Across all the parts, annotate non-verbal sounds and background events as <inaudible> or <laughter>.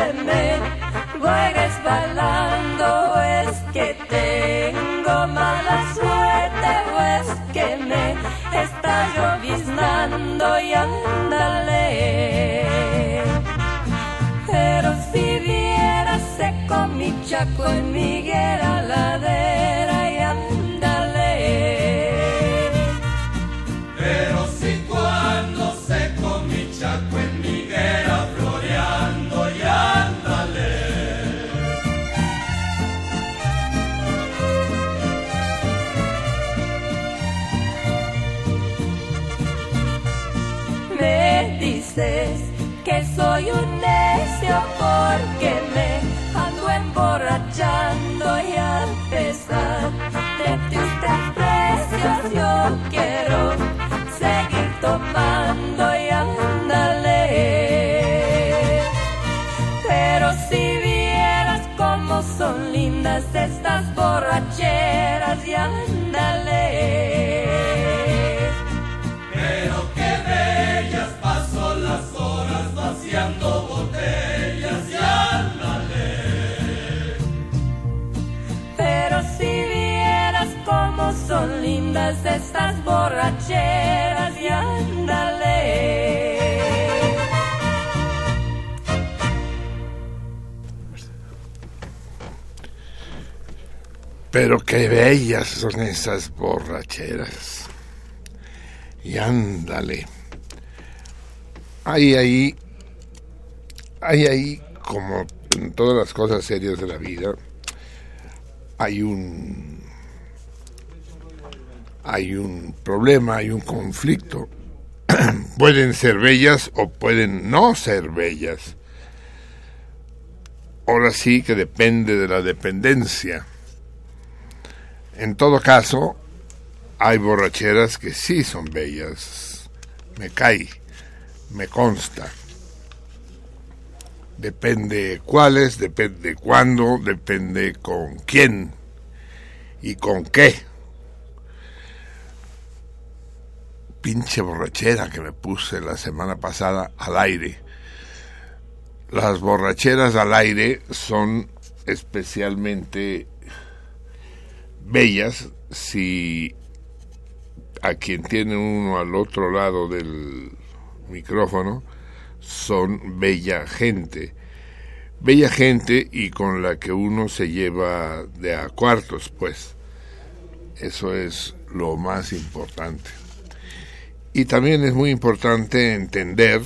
Siempre me voy resbalando. ¿O es que tengo mala suerte o es que me está lloviznando y ándale. Pero si vieras seco mi chaco en mi ladera y rancheras y ándale. Pero qué bellas son esas borracheras. Y ándale. Hay ahí, hay ahí, como en todas las cosas serias de la vida, hay un hay un problema, hay un conflicto. <clears throat> pueden ser bellas o pueden no ser bellas. Ahora sí que depende de la dependencia. En todo caso, hay borracheras que sí son bellas. Me cae, me consta. Depende cuáles, depende cuándo, depende con quién y con qué. Pinche borrachera que me puse la semana pasada al aire. Las borracheras al aire son especialmente bellas si a quien tiene uno al otro lado del micrófono son bella gente. Bella gente y con la que uno se lleva de a cuartos, pues. Eso es lo más importante. Y también es muy importante entender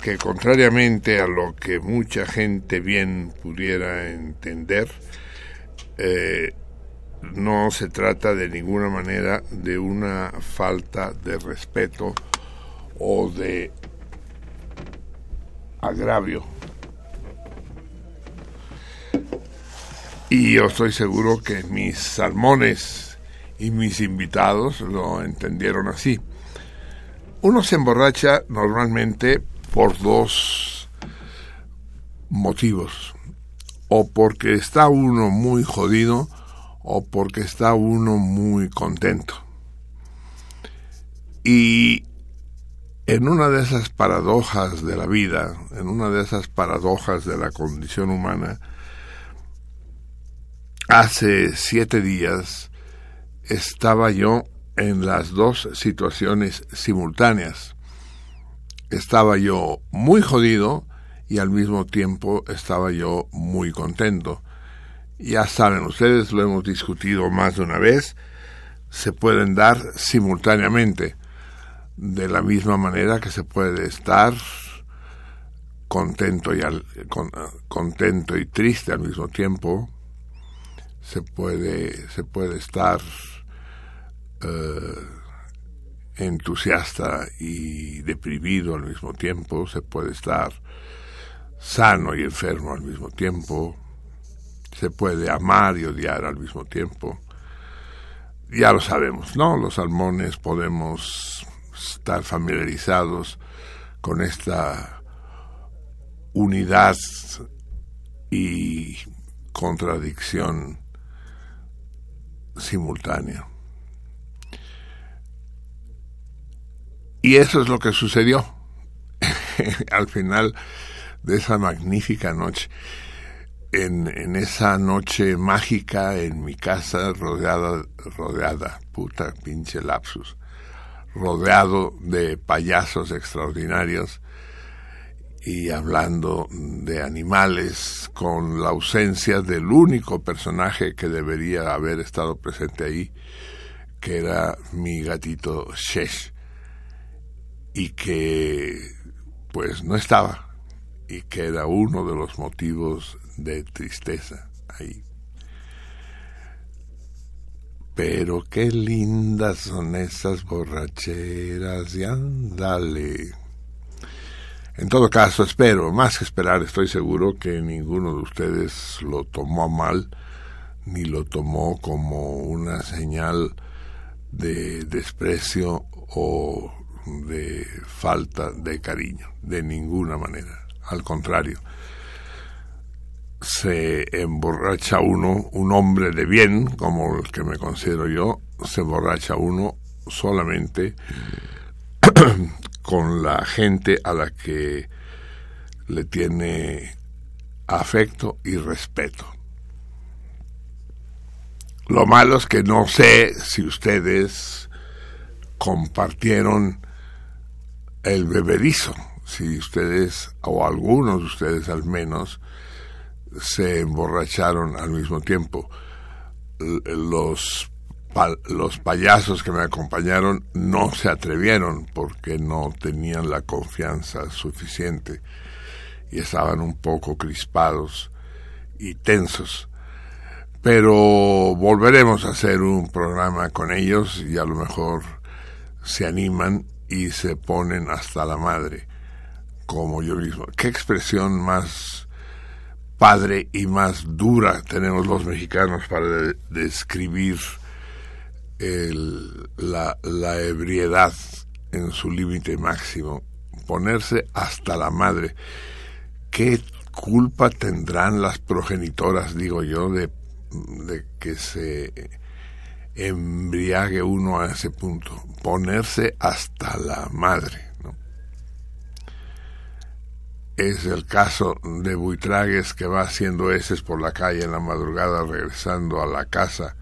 que contrariamente a lo que mucha gente bien pudiera entender, eh, no se trata de ninguna manera de una falta de respeto o de agravio. Y yo estoy seguro que mis salmones y mis invitados lo entendieron así. Uno se emborracha normalmente por dos motivos. O porque está uno muy jodido o porque está uno muy contento. Y en una de esas paradojas de la vida, en una de esas paradojas de la condición humana, hace siete días estaba yo en las dos situaciones simultáneas. Estaba yo muy jodido y al mismo tiempo estaba yo muy contento. Ya saben ustedes, lo hemos discutido más de una vez, se pueden dar simultáneamente, de la misma manera que se puede estar contento y, al, contento y triste al mismo tiempo, se puede, se puede estar eh, entusiasta y deprimido al mismo tiempo, se puede estar sano y enfermo al mismo tiempo, se puede amar y odiar al mismo tiempo. Ya lo sabemos, ¿no? Los salmones podemos estar familiarizados con esta unidad y contradicción simultánea. Y eso es lo que sucedió <laughs> al final de esa magnífica noche. En, en esa noche mágica en mi casa rodeada, rodeada, puta pinche lapsus, rodeado de payasos extraordinarios y hablando de animales con la ausencia del único personaje que debería haber estado presente ahí, que era mi gatito Shesh, y que pues no estaba y que era uno de los motivos de tristeza ahí. Pero qué lindas son esas borracheras y ándale. En todo caso, espero, más que esperar, estoy seguro que ninguno de ustedes lo tomó mal, ni lo tomó como una señal de desprecio o de falta de cariño, de ninguna manera. Al contrario, se emborracha uno, un hombre de bien, como el que me considero yo, se emborracha uno solamente con la gente a la que le tiene afecto y respeto. Lo malo es que no sé si ustedes compartieron el bebedizo, si ustedes, o algunos de ustedes al menos, se emborracharon al mismo tiempo. los los payasos que me acompañaron no se atrevieron porque no tenían la confianza suficiente y estaban un poco crispados y tensos. Pero volveremos a hacer un programa con ellos y a lo mejor se animan y se ponen hasta la madre, como yo mismo. ¿Qué expresión más padre y más dura tenemos los mexicanos para describir la, la ebriedad en su límite máximo, ponerse hasta la madre. ¿Qué culpa tendrán las progenitoras, digo yo, de, de que se embriague uno a ese punto? Ponerse hasta la madre. Es el caso de Buitragues que va haciendo heces por la calle en la madrugada regresando a la casa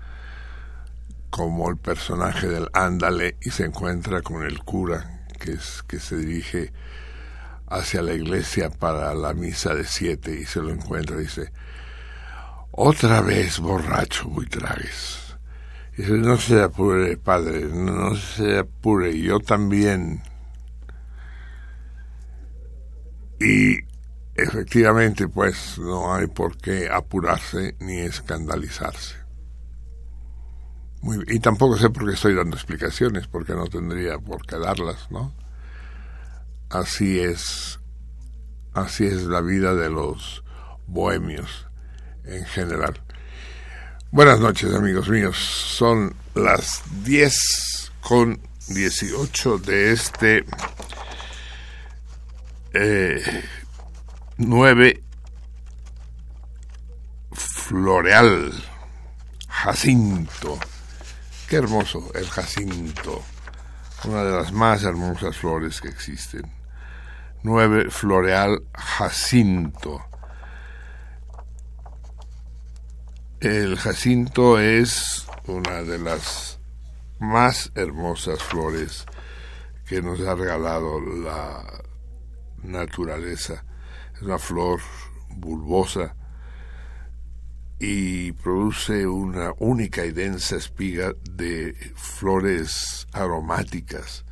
como el personaje del Ándale y se encuentra con el cura que, es, que se dirige hacia la iglesia para la misa de siete y se lo encuentra y dice, otra vez borracho, Buitragues. Dice, no se apure, padre, no se apure, yo también. Y efectivamente, pues no hay por qué apurarse ni escandalizarse y tampoco sé por qué estoy dando explicaciones, porque no tendría por qué darlas, ¿no? Así es, así es la vida de los bohemios en general. Buenas noches, amigos míos. Son las 10 con 18 de este eh, 9 Floreal Jacinto Qué hermoso el jacinto, una de las más hermosas flores que existen. 9 Floreal Jacinto. El jacinto es una de las más hermosas flores que nos ha regalado la naturaleza. Es una flor bulbosa y produce una única y densa espiga de flores aromáticas,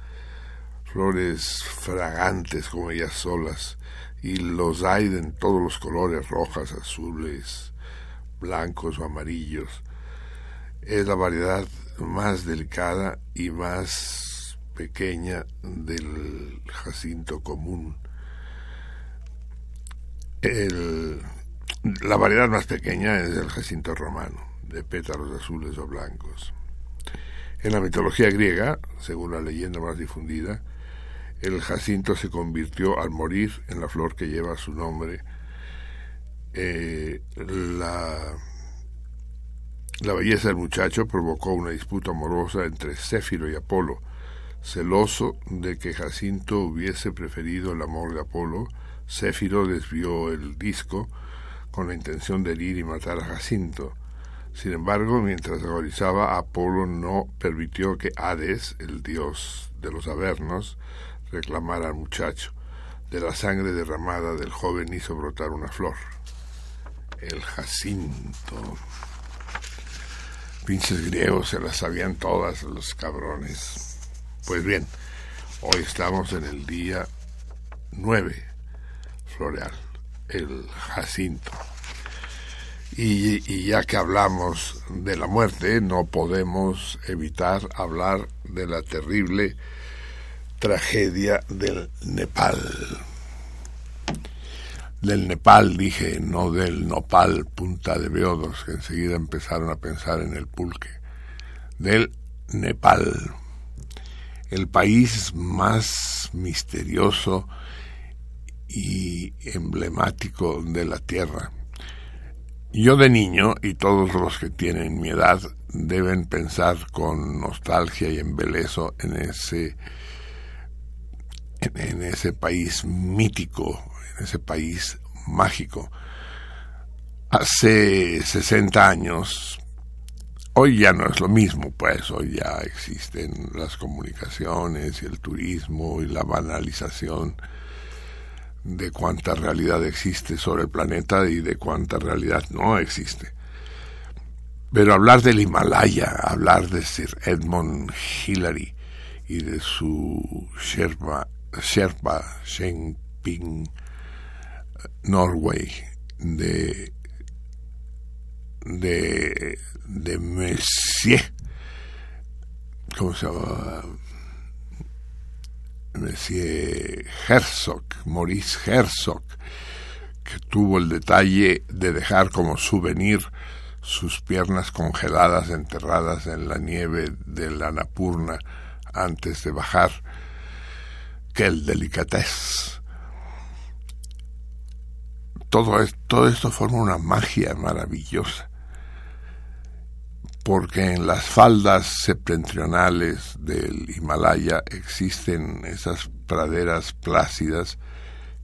flores fragantes como ellas solas, y los hay en todos los colores, rojas, azules, blancos o amarillos. Es la variedad más delicada y más pequeña del jacinto común. La variedad más pequeña es el jacinto romano, de pétalos azules o blancos. En la mitología griega, según la leyenda más difundida, el jacinto se convirtió al morir en la flor que lleva su nombre. Eh, la, belleza del muchacho provocó una disputa amorosa entre Céfiro y Apolo. Celoso de que Jacinto hubiese preferido el amor de Apolo, Céfiro desvió el disco con la intención de herir y matar a Jacinto. Sin embargo, mientras agonizaba, Apolo no permitió que Hades, el dios de los Avernos, reclamara al muchacho. De la sangre derramada del joven hizo brotar una flor. El Jacinto. Pinches griegos se las sabían todas, los cabrones. Pues bien, hoy estamos en el día 9, floreal el Jacinto. Y, ya que hablamos de la muerte, no podemos evitar hablar de la terrible tragedia del Nepal. Del Nepal, dije, no del Nopal, punta de Beodos, que enseguida empezaron a pensar en el pulque. Del Nepal, el país más misterioso y emblemático de la tierra. Yo de niño, y todos los que tienen mi edad, deben pensar con nostalgia y embelezo en ese, en, ese país mítico, ese país mágico. Hace 60 años, hoy ya no es lo mismo, pues hoy ya existen las comunicaciones y el turismo y la banalización de cuánta realidad existe sobre el planeta y de cuánta realidad no existe. Pero hablar del Himalaya, hablar de Sir Edmund Hillary y de su Sherpa, Sherpa Shenping Norway, de, de, de Monsieur, ¿cómo se llama? Monsieur Herzog, Maurice Herzog, que tuvo el detalle de dejar como souvenir sus piernas congeladas enterradas en la nieve de la Napurna antes de bajar, que el delicatez. Todo, todo esto forma una magia maravillosa, porque en las faldas septentrionales del Himalaya existen esas praderas plácidas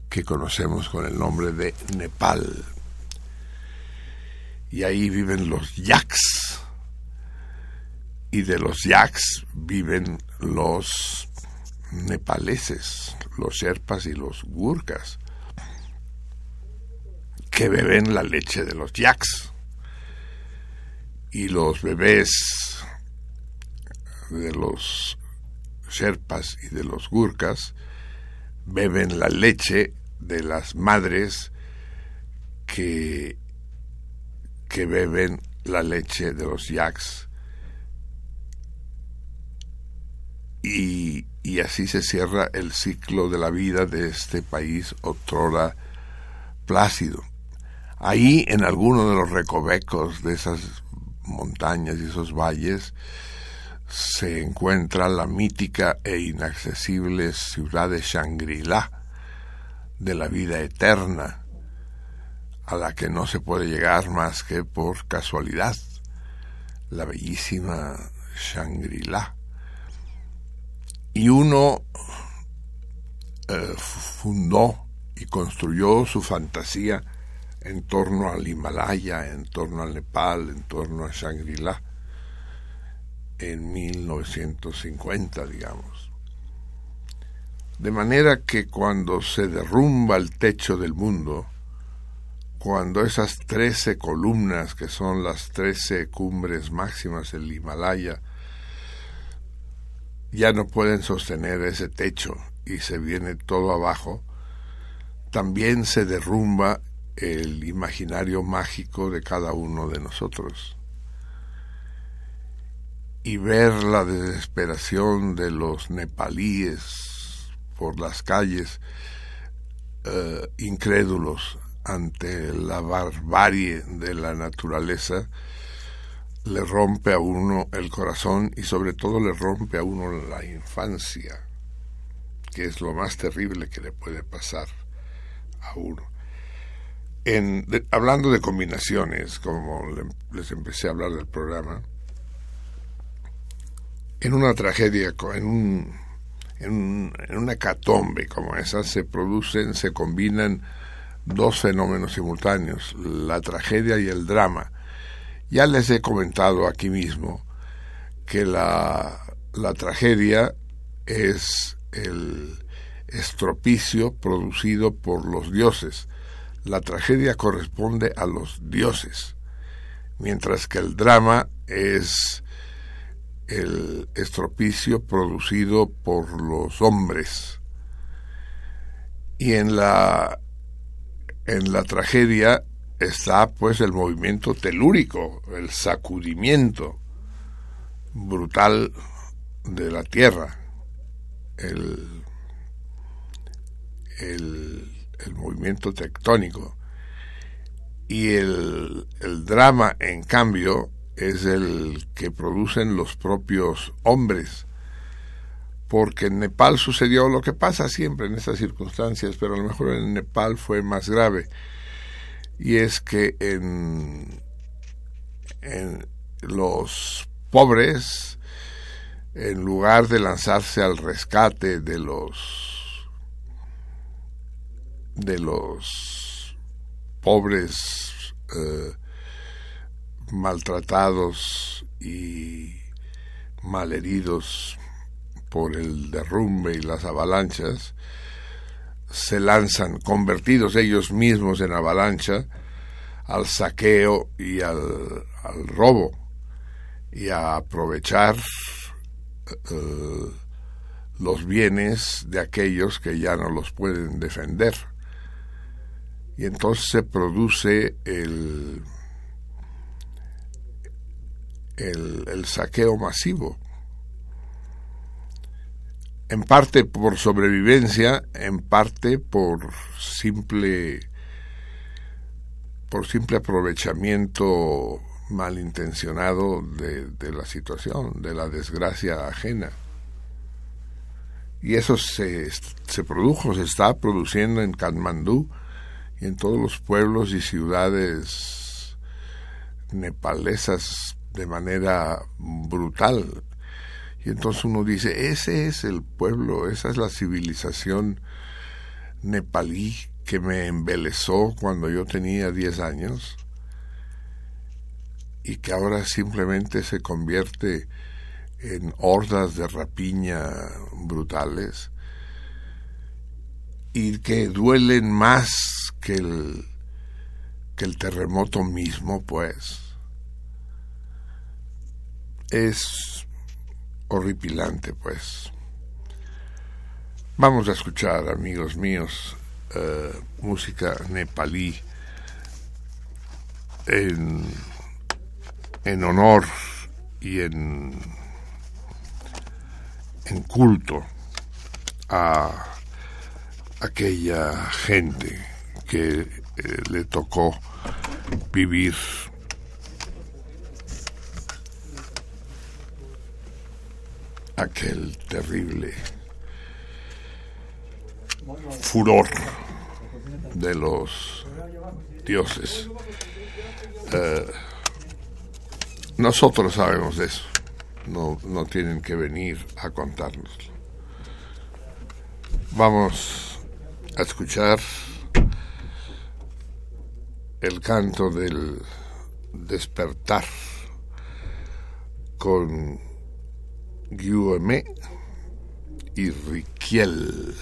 que conocemos con el nombre de Nepal, y ahí viven los yaks. Y de los yaks viven los nepaleses, los sherpas y los gurkas, que beben la leche de los yaks. Y los bebés de los sherpas y de los gurkas beben la leche de las madres que que beben la leche de los yaks. Y, y, así se cierra el ciclo de la vida de este país otrora plácido. Ahí, en alguno de los recovecos de esas montañas y esos valles, se encuentra la mítica e inaccesible ciudad de Shangri-La, de la vida eterna, a la que no se puede llegar más que por casualidad, la bellísima Shangri-La. Y uno eh, fundó y construyó su fantasía en torno al Himalaya, en torno al Nepal, en torno a Shangri-La, en 1950, digamos. De manera que cuando se derrumba el techo del mundo, cuando esas trece columnas, que son las trece cumbres máximas del Himalaya, ya no pueden sostener ese techo y se viene todo abajo, también se derrumba el imaginario mágico de cada uno de nosotros. Y ver la desesperación de los nepalíes por las calles, eh, incrédulos ante la barbarie de la naturaleza, le rompe a uno el corazón y sobre todo le rompe a uno la infancia, que es lo más terrible que le puede pasar a uno. En, hablando de combinaciones, como les empecé a hablar del programa, en una tragedia, en, un, en, en una catombe como esa, se producen, se combinan dos fenómenos simultáneos, la tragedia y el drama. Ya les he comentado aquí mismo que la, la tragedia es el estropicio producido por los dioses. La tragedia corresponde a los dioses, mientras que el drama es el estropicio producido por los hombres. Y en la en la tragedia está pues el movimiento telúrico, el sacudimiento brutal de la tierra, el, el, movimiento tectónico. Y el, el drama, en cambio, es el que producen los propios hombres porque en Nepal sucedió lo que pasa siempre en estas circunstancias, pero a lo mejor en Nepal fue más grave, y es que en, en los pobres, en lugar de lanzarse al rescate de los de los pobres eh, maltratados y malheridos por el derrumbe y las avalanchas, se lanzan, convertidos ellos mismos en avalancha, al saqueo y al, robo. y a aprovechar eh, los bienes de aquellos que ya no los pueden defender. Y entonces se produce el, el, saqueo masivo en parte por sobrevivencia, en parte por simple por simple aprovechamiento malintencionado de, de la situación, de la desgracia ajena. Y eso se, se produjo, se está produciendo en Katmandú y en todos los pueblos y ciudades nepalesas de manera brutal. Y entonces uno dice, ese es el pueblo, esa es la civilización nepalí que me embelezó cuando yo tenía 10 años y que ahora simplemente se convierte en hordas de rapiña brutales y que duelen más que el, que el terremoto mismo, pues. Es horripilante, pues. Vamos a escuchar, amigos míos, eh, música nepalí en, en honor y en, en culto a aquella gente que eh, le tocó vivir aquel terrible furor de los dioses. Eh, nosotros sabemos de eso, no, no tienen que venir a contárnoslo. Vamos a escuchar el canto del despertar con Guillaume y Riquiel,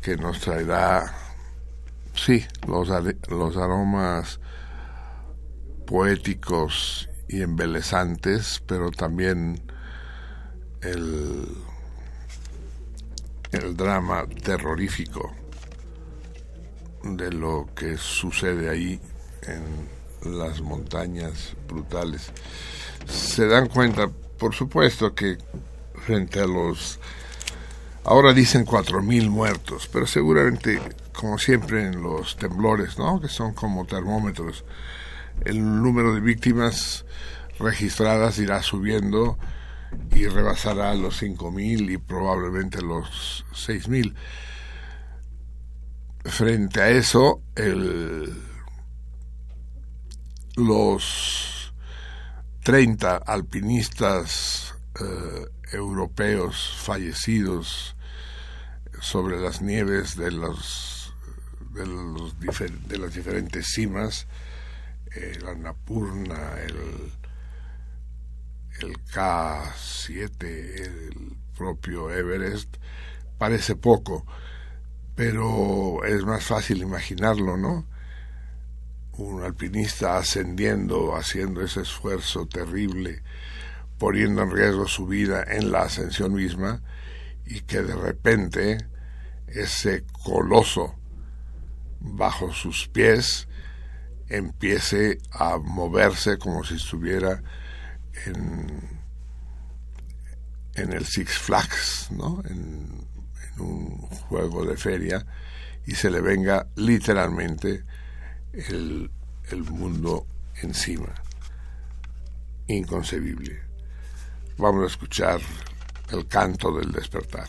que nos traerá, sí, los, los aromas poéticos y embelezantes, pero también el, el drama terrorífico de lo que sucede ahí en las montañas brutales. Se dan cuenta por supuesto que frente a los... Ahora dicen cuatro mil muertos, pero seguramente, como siempre en los temblores, ¿no? Que son como termómetros, el número de víctimas registradas irá subiendo y rebasará los cinco mil y probablemente los seis mil. Frente a eso, el, los 30 alpinistas eh, europeos fallecidos sobre las nieves de, los, de, los de las diferentes cimas, el Annapurna, el, el K7, el propio Everest, parece poco, pero es más fácil imaginarlo, ¿no? un alpinista ascendiendo, haciendo ese esfuerzo terrible, poniendo en riesgo su vida en la ascensión misma, y que de repente ese coloso bajo sus pies empiece a moverse como si estuviera en, el Six Flags, ¿no? en un juego de feria, y se le venga literalmente el, el mundo encima. Inconcebible. Vamos a escuchar el canto del despertar.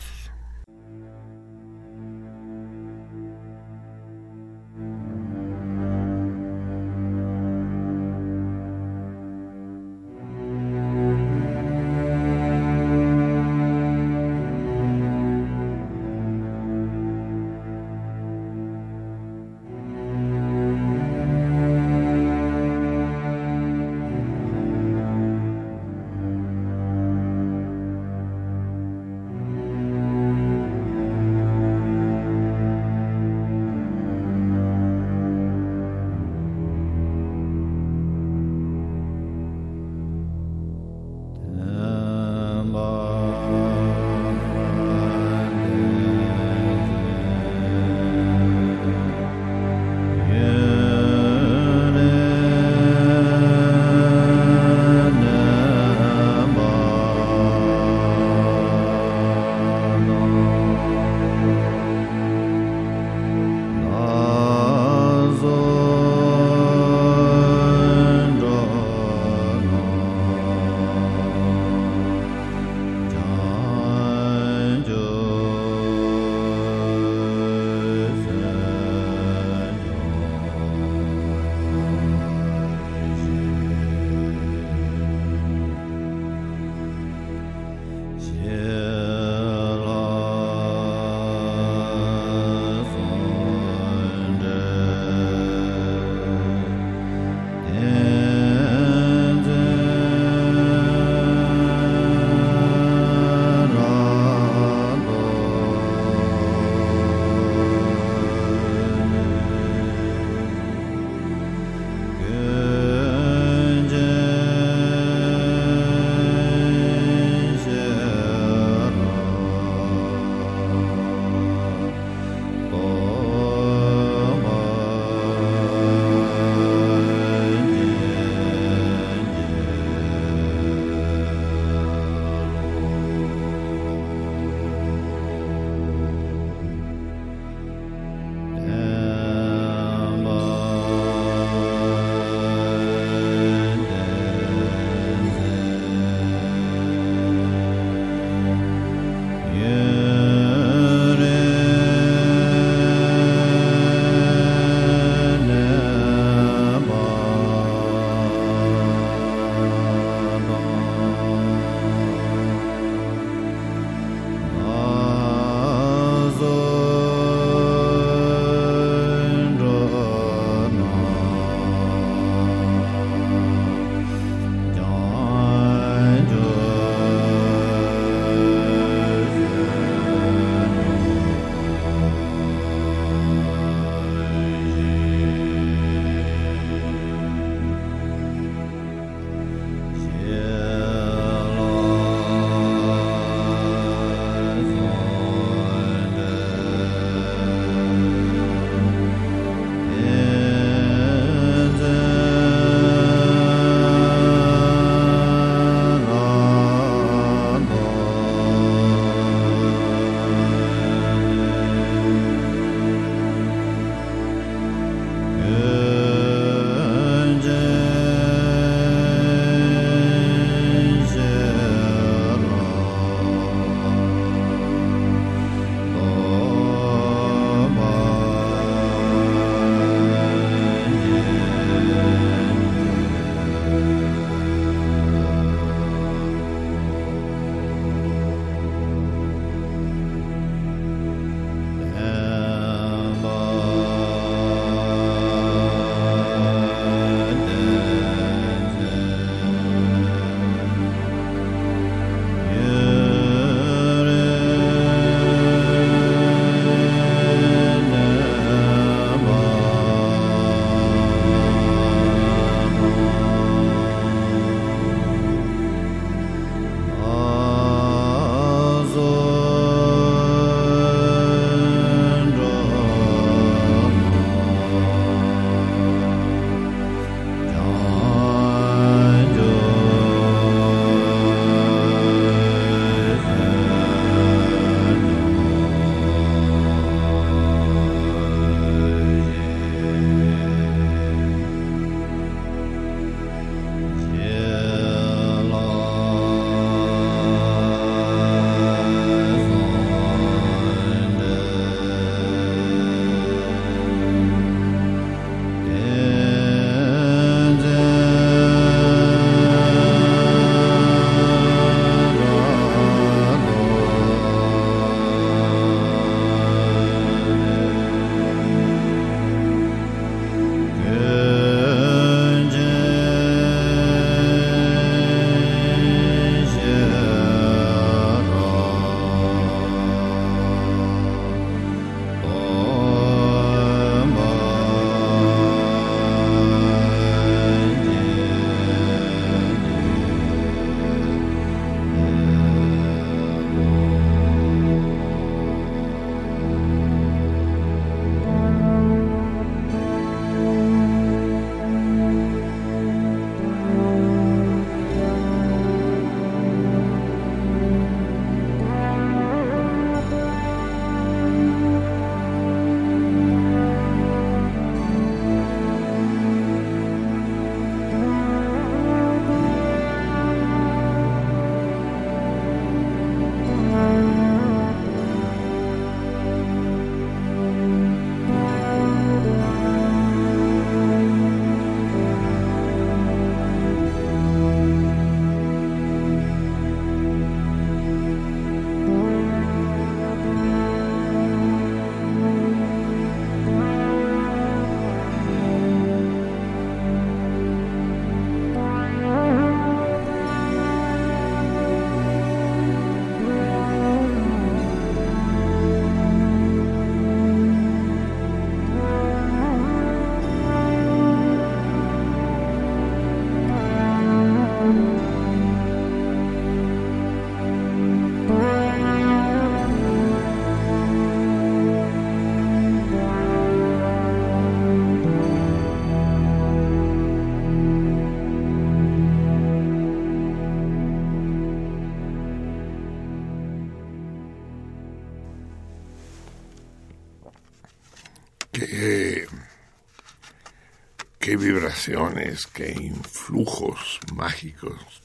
Vibraciones, qué influjos mágicos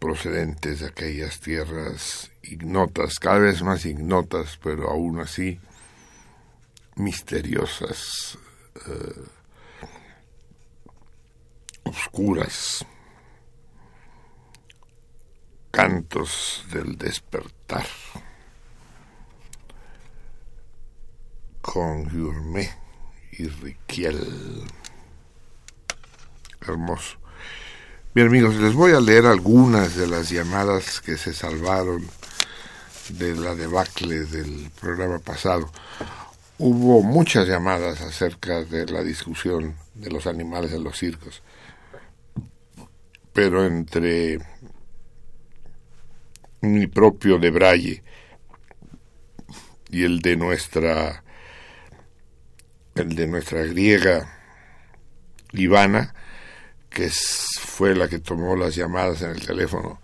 procedentes de aquellas tierras ignotas, cada vez más ignotas, pero aún así misteriosas, eh, oscuras, cantos del despertar. Con y Riquiel. Hermoso. Bien amigos, les voy a leer algunas de las llamadas que se salvaron de la debacle del programa pasado. Hubo muchas llamadas acerca de la discusión de los animales en los circos, pero entre mi propio de Braille y el de nuestra el de nuestra griega Ivana que fue la que tomó las llamadas en el teléfono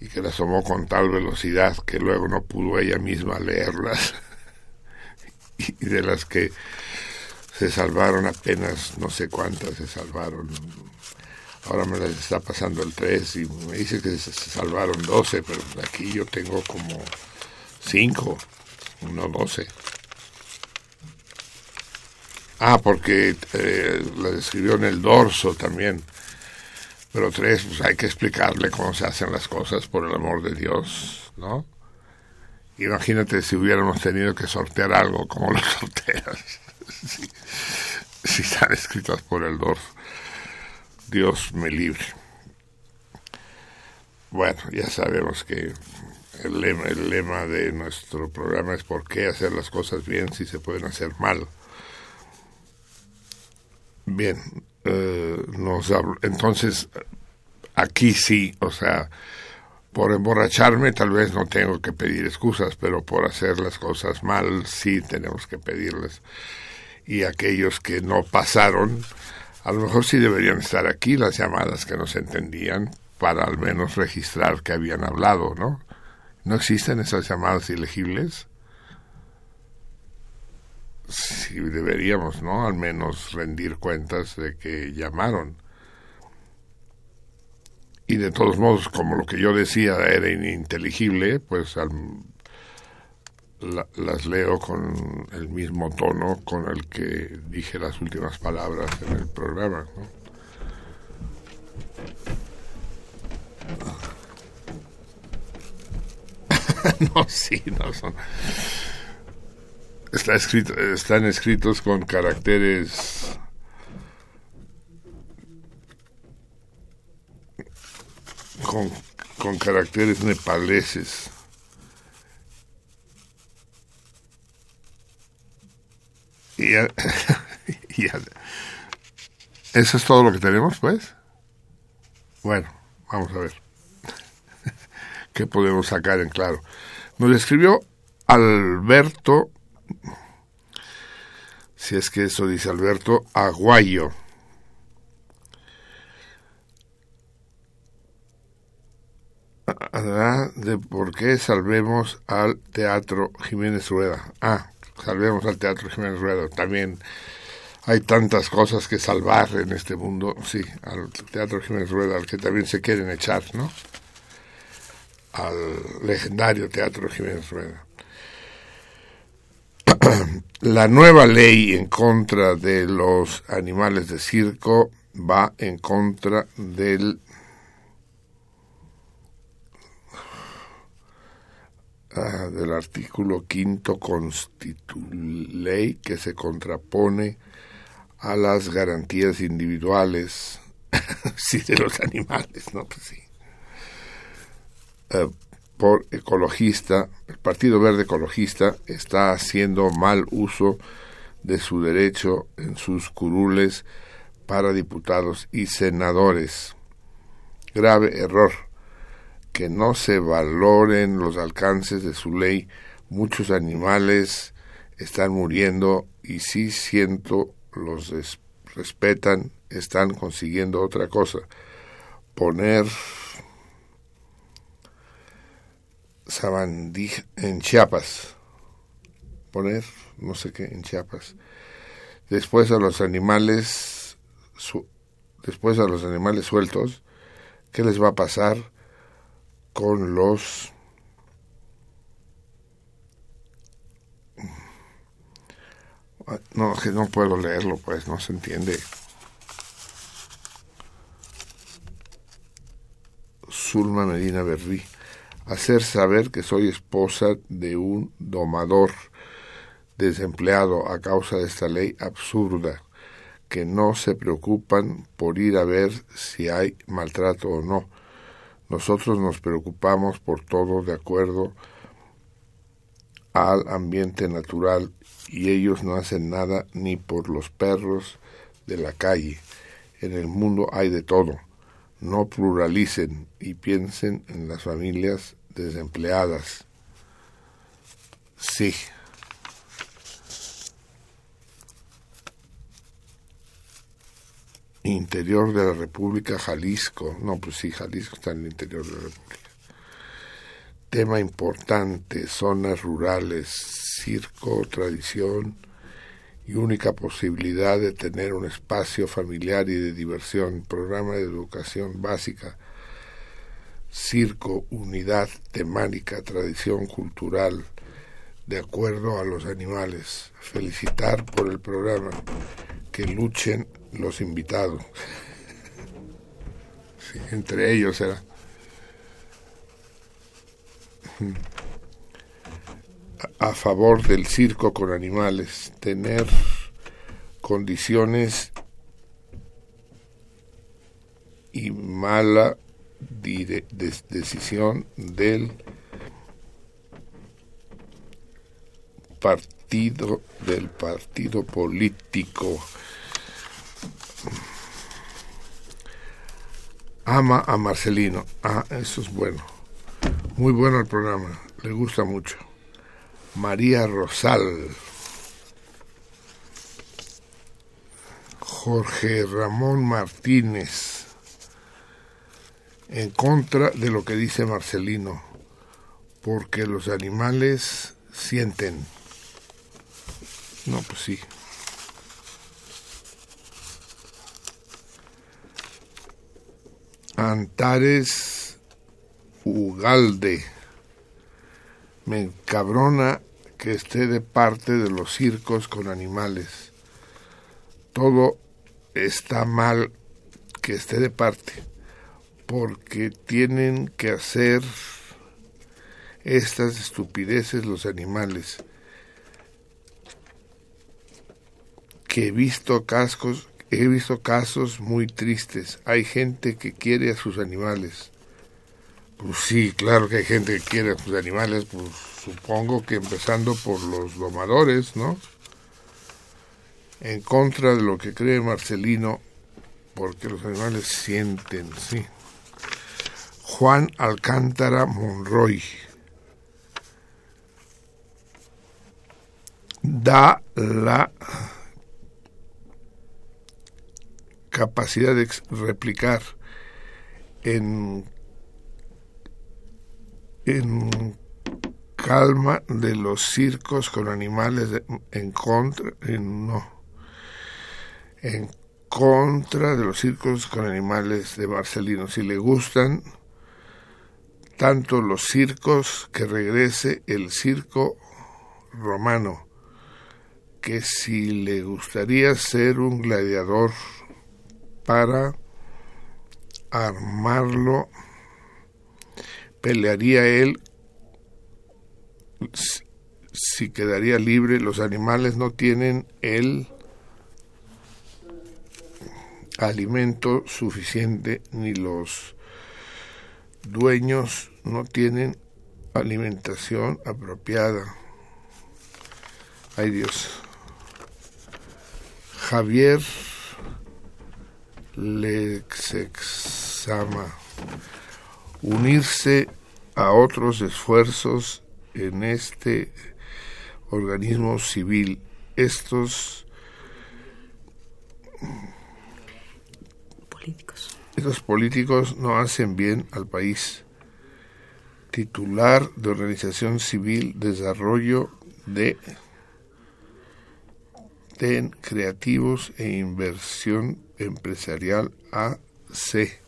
y que las tomó con tal velocidad que luego no pudo ella misma leerlas. <laughs> Y de las que se salvaron apenas no sé cuántas se salvaron. Ahora me las está pasando el 3 y me dice que se salvaron 12 pero aquí yo tengo como 5 no 12 ah porque eh, la describió en el dorso también pero tres, pues hay que explicarle cómo se hacen las cosas, por el amor de Dios, ¿no? Imagínate si hubiéramos tenido que sortear algo, como lo <laughs> sorteas? si, están escritas por el dorso. Dios me libre. Bueno, ya sabemos que el lema, el lema de nuestro programa es por qué hacer las cosas bien si se pueden hacer mal. Bien, eh, nos entonces aquí sí, o sea, por emborracharme tal vez no tengo que pedir excusas, pero por hacer las cosas mal sí tenemos que pedirles. Y aquellos que no pasaron, a lo mejor sí deberían estar aquí las llamadas que no se entendían para al menos registrar que habían hablado, ¿no? ¿No existen esas llamadas ilegibles? Sí deberíamos, ¿no? Al menos rendir cuentas de que llamaron. Y de todos modos, como lo que yo decía era ininteligible, pues las leo con el mismo tono con el que dije las últimas palabras en el programa, ¿no? <laughs> no, sí, no son está escrito, están escritos con caracteres con, con caracteres nepaleses. <laughs> Y ya, ¿Eso es todo lo que tenemos, pues? Bueno, vamos a ver. <laughs> ¿Qué podemos sacar en claro? Nos escribió Alberto si es que eso dice Alberto Aguayo. de por qué salvemos al Teatro Jiménez Rueda. Ah, salvemos al Teatro Jiménez Rueda. También hay tantas cosas que salvar en este mundo. Sí, al Teatro Jiménez Rueda, al que también se quieren echar, ¿no? Al legendario Teatro Jiménez Rueda. <clears throat> la nueva ley en contra de los animales de circo va en contra del ah, del artículo quinto ley que se contrapone a las garantías individuales <laughs> sí, de los animales, ¿no? Pues sí. Eh, por ecologista, el Partido Verde Ecologista está haciendo mal uso de su derecho en sus curules para diputados y senadores. Grave error. Que no se valoren los alcances de su ley. Muchos animales están muriendo y si siento los respetan, están consiguiendo otra cosa. Poner Sabandí en Chiapas. Poner, no sé qué, en Chiapas. Después a los animales, después a los animales sueltos, ¿qué les va a pasar con los no, que no puedo leerlo, pues no se entiende. Zulma Medina Berrí. Hacer saber que soy esposa de un domador desempleado a causa de esta ley absurda, que no se preocupan por ir a ver si hay maltrato o no. Nosotros nos preocupamos por todo de acuerdo al ambiente natural y ellos no hacen nada ni por los perros de la calle. En el mundo hay de todo. No pluralicen y piensen en las familias desempleadas. Sí. Interior de la República, Jalisco. No, pues sí, Jalisco está en el interior de la República. Tema importante, zonas rurales, circo, tradición y única posibilidad de tener un espacio familiar y de diversión, programa de educación básica, circo, unidad temática, tradición cultural, de acuerdo a los animales. Felicitar por el programa, que luchen los invitados. <laughs> entre ellos era a favor del circo con animales, tener condiciones y mala decisión del partido del partido político. Ama a Marcelino. Ah eso es bueno. Muy bueno el programa. Le gusta mucho María Rosal, Jorge Ramón Martínez, en contra de lo que dice Marcelino, porque los animales sienten. No, pues sí. Antares Ugalde me encabrona que esté de parte de los circos con animales. Todo está mal que esté de parte, porque tienen que hacer estas estupideces los animales. Que he visto cascos, he visto casos muy tristes. Hay gente que quiere a sus animales pues sí, claro que hay gente que quiere sus animales, pues supongo que empezando por los domadores, ¿no? En contra de lo que cree Marcelino, porque los animales sienten, sí. Juan Alcántara Monroy. Da la capacidad de replicar en en calma de los circos con animales en contra en, no. En contra de los circos con animales de Marcelino si le gustan tanto los circos que regrese el circo romano que si le gustaría ser un gladiador para armarlo pelearía él si quedaría libre. Los animales no tienen el alimento suficiente ni los dueños no tienen alimentación apropiada. Ay Dios. Javier Lexexama unirse a otros esfuerzos en este organismo civil. Estos políticos. Estos políticos no hacen bien al país. Titular de Organización Civil Desarrollo de TEN Creativos e Inversión Empresarial AC.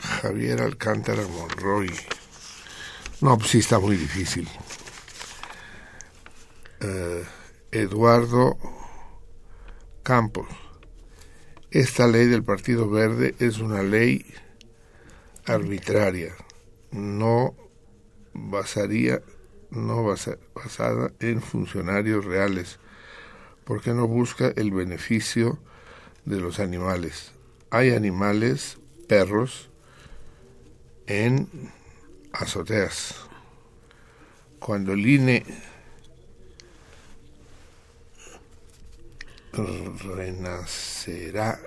Javier Alcántara Monroy. No, pues sí está muy difícil. Eh, Eduardo Campos. Esta ley del Partido Verde es una ley arbitraria, no basaría, no basada en funcionarios reales, porque no busca el beneficio de los animales. Hay animales, perros, en azoteas. Cuando el INE renacerá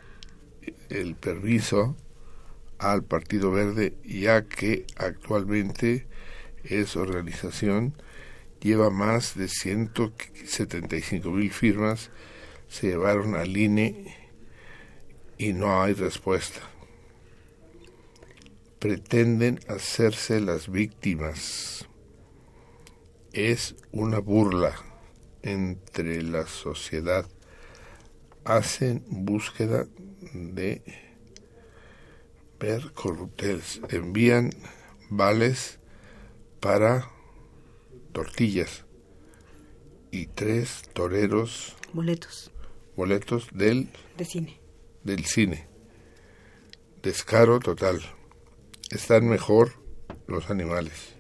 el permiso al Partido Verde, ya que actualmente es organización, lleva más de 175 mil firmas, se llevaron al INE y no hay respuesta. Pretenden hacerse las víctimas. Es una burla entre la sociedad. Hacen búsqueda de ver corrupteles, envían vales para tortillas y tres toreros boletos. boletos del de cine. del cine. Descaro total están mejor los animales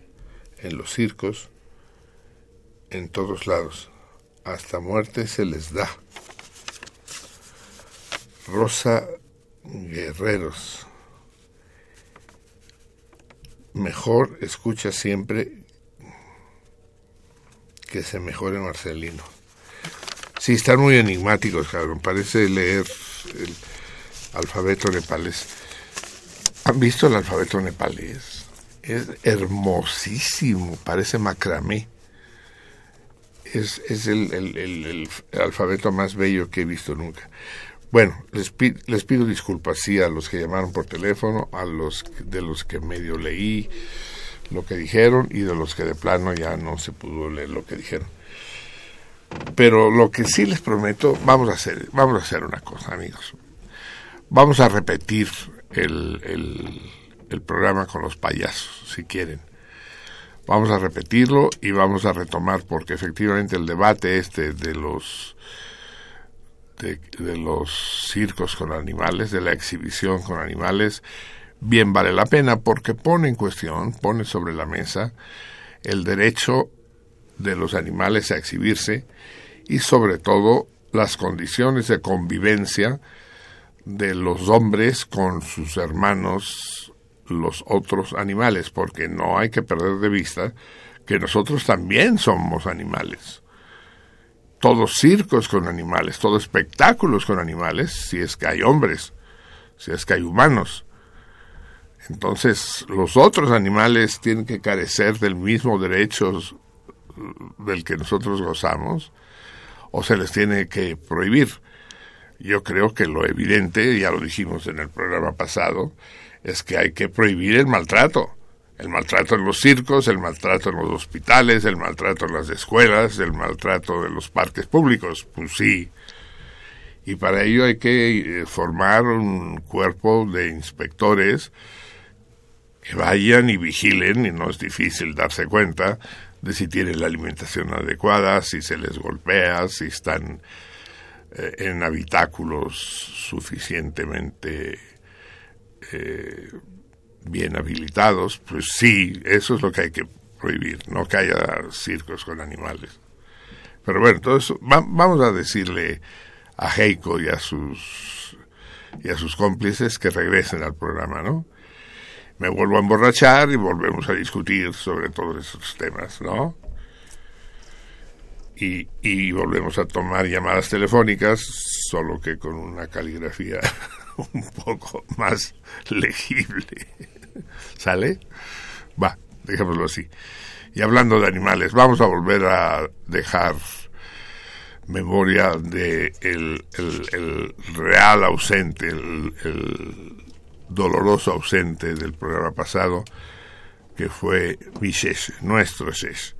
en los circos en todos lados hasta muerte se les da Rosa Guerreros. Mejor escucha siempre que se mejore Marcelino. Sí, están muy enigmáticos, cabrón. Parece leer el alfabeto nepalés. ¿Han visto el alfabeto nepalés? Es hermosísimo, parece macramé. Es, es el, el alfabeto más bello que he visto nunca. Bueno, les, les pido disculpas, sí, a los que llamaron por teléfono, a los de los que medio leí lo que dijeron y de los que de plano ya no se pudo leer lo que dijeron. Pero lo que sí les prometo, vamos a hacer, vamos a hacer una cosa, amigos. Vamos a repetir el, el, programa con los payasos, si quieren. Vamos a repetirlo y vamos a retomar, porque efectivamente el debate este de los de, los circos con animales, de la exhibición con animales, bien vale la pena porque pone en cuestión, pone sobre la mesa el derecho de los animales a exhibirse y sobre todo las condiciones de convivencia de los hombres con sus hermanos los otros animales, porque no hay que perder de vista que nosotros también somos animales todos circos con animales, todos espectáculos con animales, si es que hay hombres, si es que hay humanos. Entonces, los otros animales tienen que carecer del mismo derecho del que nosotros gozamos, o se les tiene que prohibir. Yo creo que lo evidente, ya lo dijimos en el programa pasado, es que hay que prohibir el maltrato el maltrato en los circos, el maltrato en los hospitales, el maltrato en las escuelas, el maltrato de los parques públicos, pues sí. Y para ello hay que eh, formar un cuerpo de inspectores que vayan y vigilen, y no es difícil darse cuenta de si tienen la alimentación adecuada, si se les golpea, si están eh, en habitáculos suficientemente eh, bien habilitados, pues sí, eso es lo que hay que prohibir, no que haya circos con animales. Pero bueno, eso, vamos a decirle a Heiko y a sus y a sus cómplices que regresen al programa, ¿no? Me vuelvo a emborrachar y volvemos a discutir sobre todos esos temas, ¿no? Y, volvemos a tomar llamadas telefónicas, solo que con una caligrafía <laughs> un poco más legible. ¿Sale? Va, dejémoslo así. Y hablando de animales, vamos a volver a dejar memoria de el, el, real ausente, el, doloroso ausente del programa pasado, que fue mi nuestro Shesh.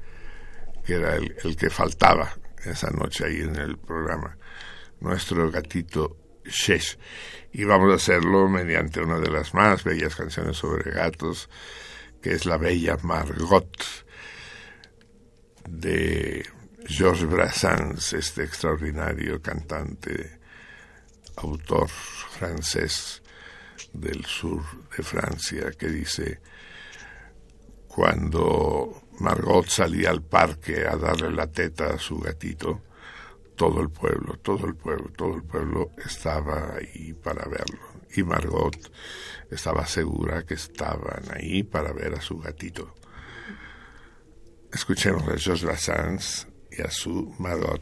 Que era el, el que faltaba esa noche ahí en el programa, nuestro gatito Shesh. Y vamos a hacerlo mediante una de las más bellas canciones sobre gatos, que es la bella Margot de Georges Brassens, este extraordinario cantante, autor francés del sur de Francia, que dice, cuando Margot salía al parque a darle la teta a su gatito, todo el pueblo, todo el pueblo, todo el pueblo estaba ahí para verlo. Y Margot estaba segura que estaban ahí para ver a su gatito. Escuchemos a Georges Brassens y a su Margot.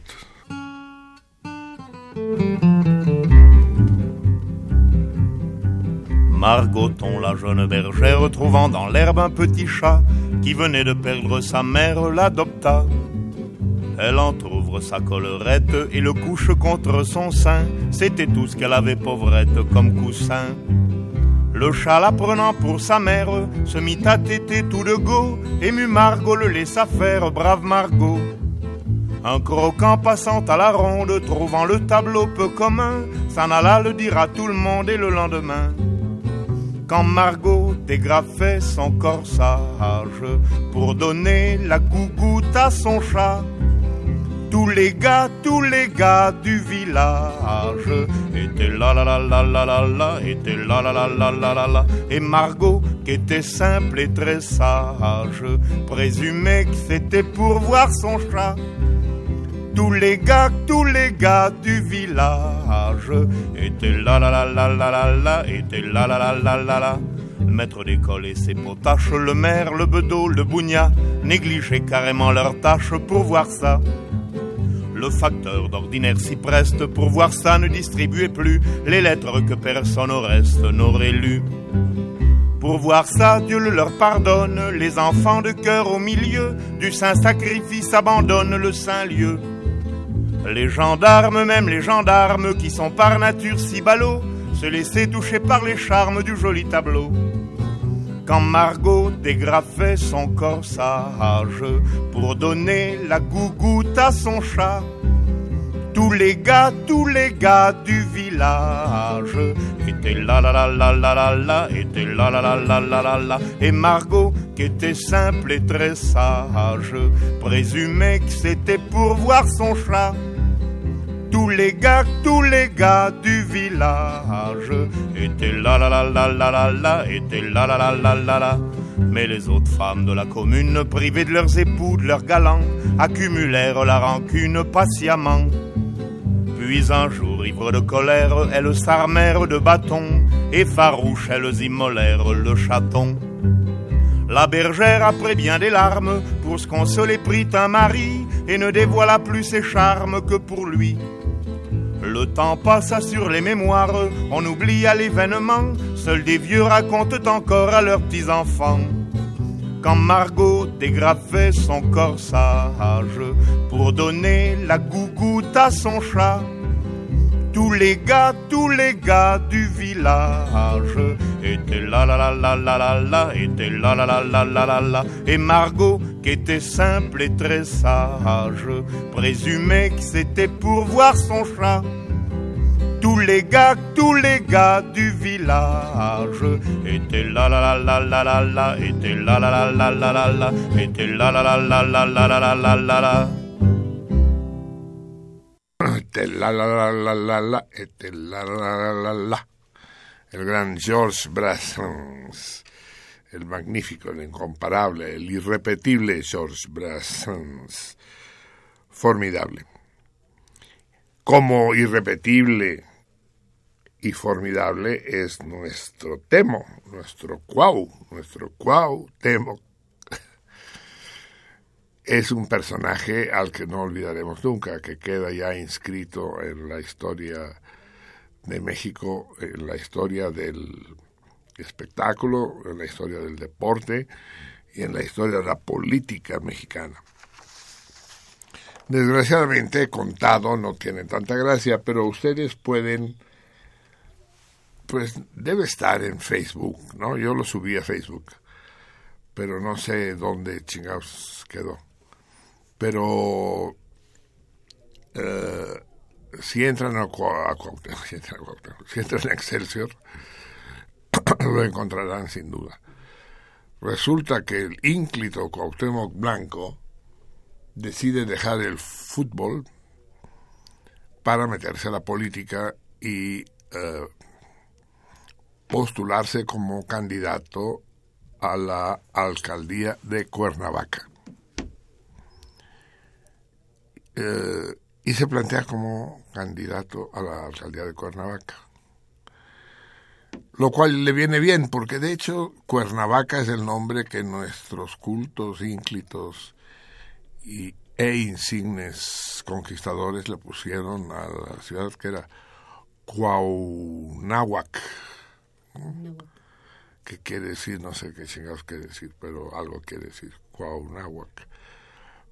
Margoton, la jeune bergère, trouvant dans l'herbe un petit chat qui venait de perdre sa mère, l'adopta. Elle entr'ouvre sa collerette et le couche contre son sein. C'était tout ce qu'elle avait pauvrette comme coussin. Le chat la prenant pour sa mère se mit à téter tout de go. Ému Margot le laissa faire, brave Margot. Un croquant passant à la ronde, trouvant le tableau peu commun, s'en alla le dire à tout le monde et le lendemain. Quand Margot dégrafait son corsage pour donner la gougoute à son chat, tous les gars, tous les gars du village étaient là là là là là là là, étaient là là là là là. Et Margot, qui était simple et très sage, présumait que c'était pour voir son chat. Tous les gars, tous les gars du village étaient là là là là là là là, étaient là là là là là là. Le maître d'école et ses potaches, le maire, le bedeau, le bougnat, négligeaient carrément leurs tâches pour voir ça. Le facteur d'ordinaire s'y preste pour voir ça ne distribuait plus les lettres que personne au reste n'aurait lues. Pour voir ça, Dieu le leur pardonne, les enfants de cœur au milieu du saint sacrifice abandonnent le saint lieu. Les gendarmes, même les gendarmes qui sont par nature si ballots, se laissaient toucher par les charmes du joli tableau. Quand Margot dégrafait son corsage pour donner la gougoute à son chat, tous les gars, tous les gars du village étaient là là là là là là là, étaient là là là là là là là. Et Margot, qui était simple et très sage, présumait que c'était pour voir son chat. Tous les gars, tous les gars du village étaient là là là là là là là, étaient là là là là là là. Mais les autres femmes de la commune, privées de leurs époux, de leurs galants, accumulèrent la rancune patiemment. Puis un jour, ivres de colère, elles s'armèrent de bâtons, et farouches, elles immolèrent le chaton. La bergère, après bien des larmes, pour se consoler, prit un mari, et ne dévoila plus ses charmes que pour lui. Le temps passa sur les mémoires, on oublia l'événement, seuls des vieux racontent encore à leurs petits-enfants. Quand Margot dégrafait son corsage pour donner la gougoute à son chat, tous les gars, tous les gars du village étaient là la la la la la étaient là la la la la la la. Et Margot, qui était simple et très sage, présumait que c'était pour voir son chat tous les gars, tous les gars du village étaient là la la la la la la, étaient là la la la la la la, étaient là la la la la la la la la la. Este la la la la la este la la la la la. El gran George Brassens, el magnífico, el incomparable, el irrepetible George Brassens, formidable. Como irrepetible y formidable es nuestro temo, nuestro cuau, nuestro cuau temo es un personaje al que no olvidaremos nunca, que queda ya inscrito en la historia de México, en la historia del espectáculo, en la historia del deporte y en la historia de la política mexicana. Desgraciadamente contado, no tiene tanta gracia, pero ustedes pueden, pues debe estar en Facebook, ¿no? Yo lo subí a Facebook, pero no sé dónde chingados quedó pero eh, si entran a, a <laughs> si entran a si entran a Excelsior, <clears throat> lo encontrarán sin duda. Resulta que el ínclito Cuauhtémoc Blanco decide dejar el fútbol para meterse a la política y eh, postularse como candidato a la alcaldía de Cuernavaca. Eh, y se plantea como candidato a la alcaldía de Cuernavaca. Lo cual le viene bien, porque de hecho Cuernavaca es el nombre que nuestros cultos ínclitos y, e insignes conquistadores le pusieron a la ciudad que era Cuauhnáhuac. ¿Qué quiere decir? No sé qué chingados quiere decir, pero algo quiere decir. Cuauhnáhuac.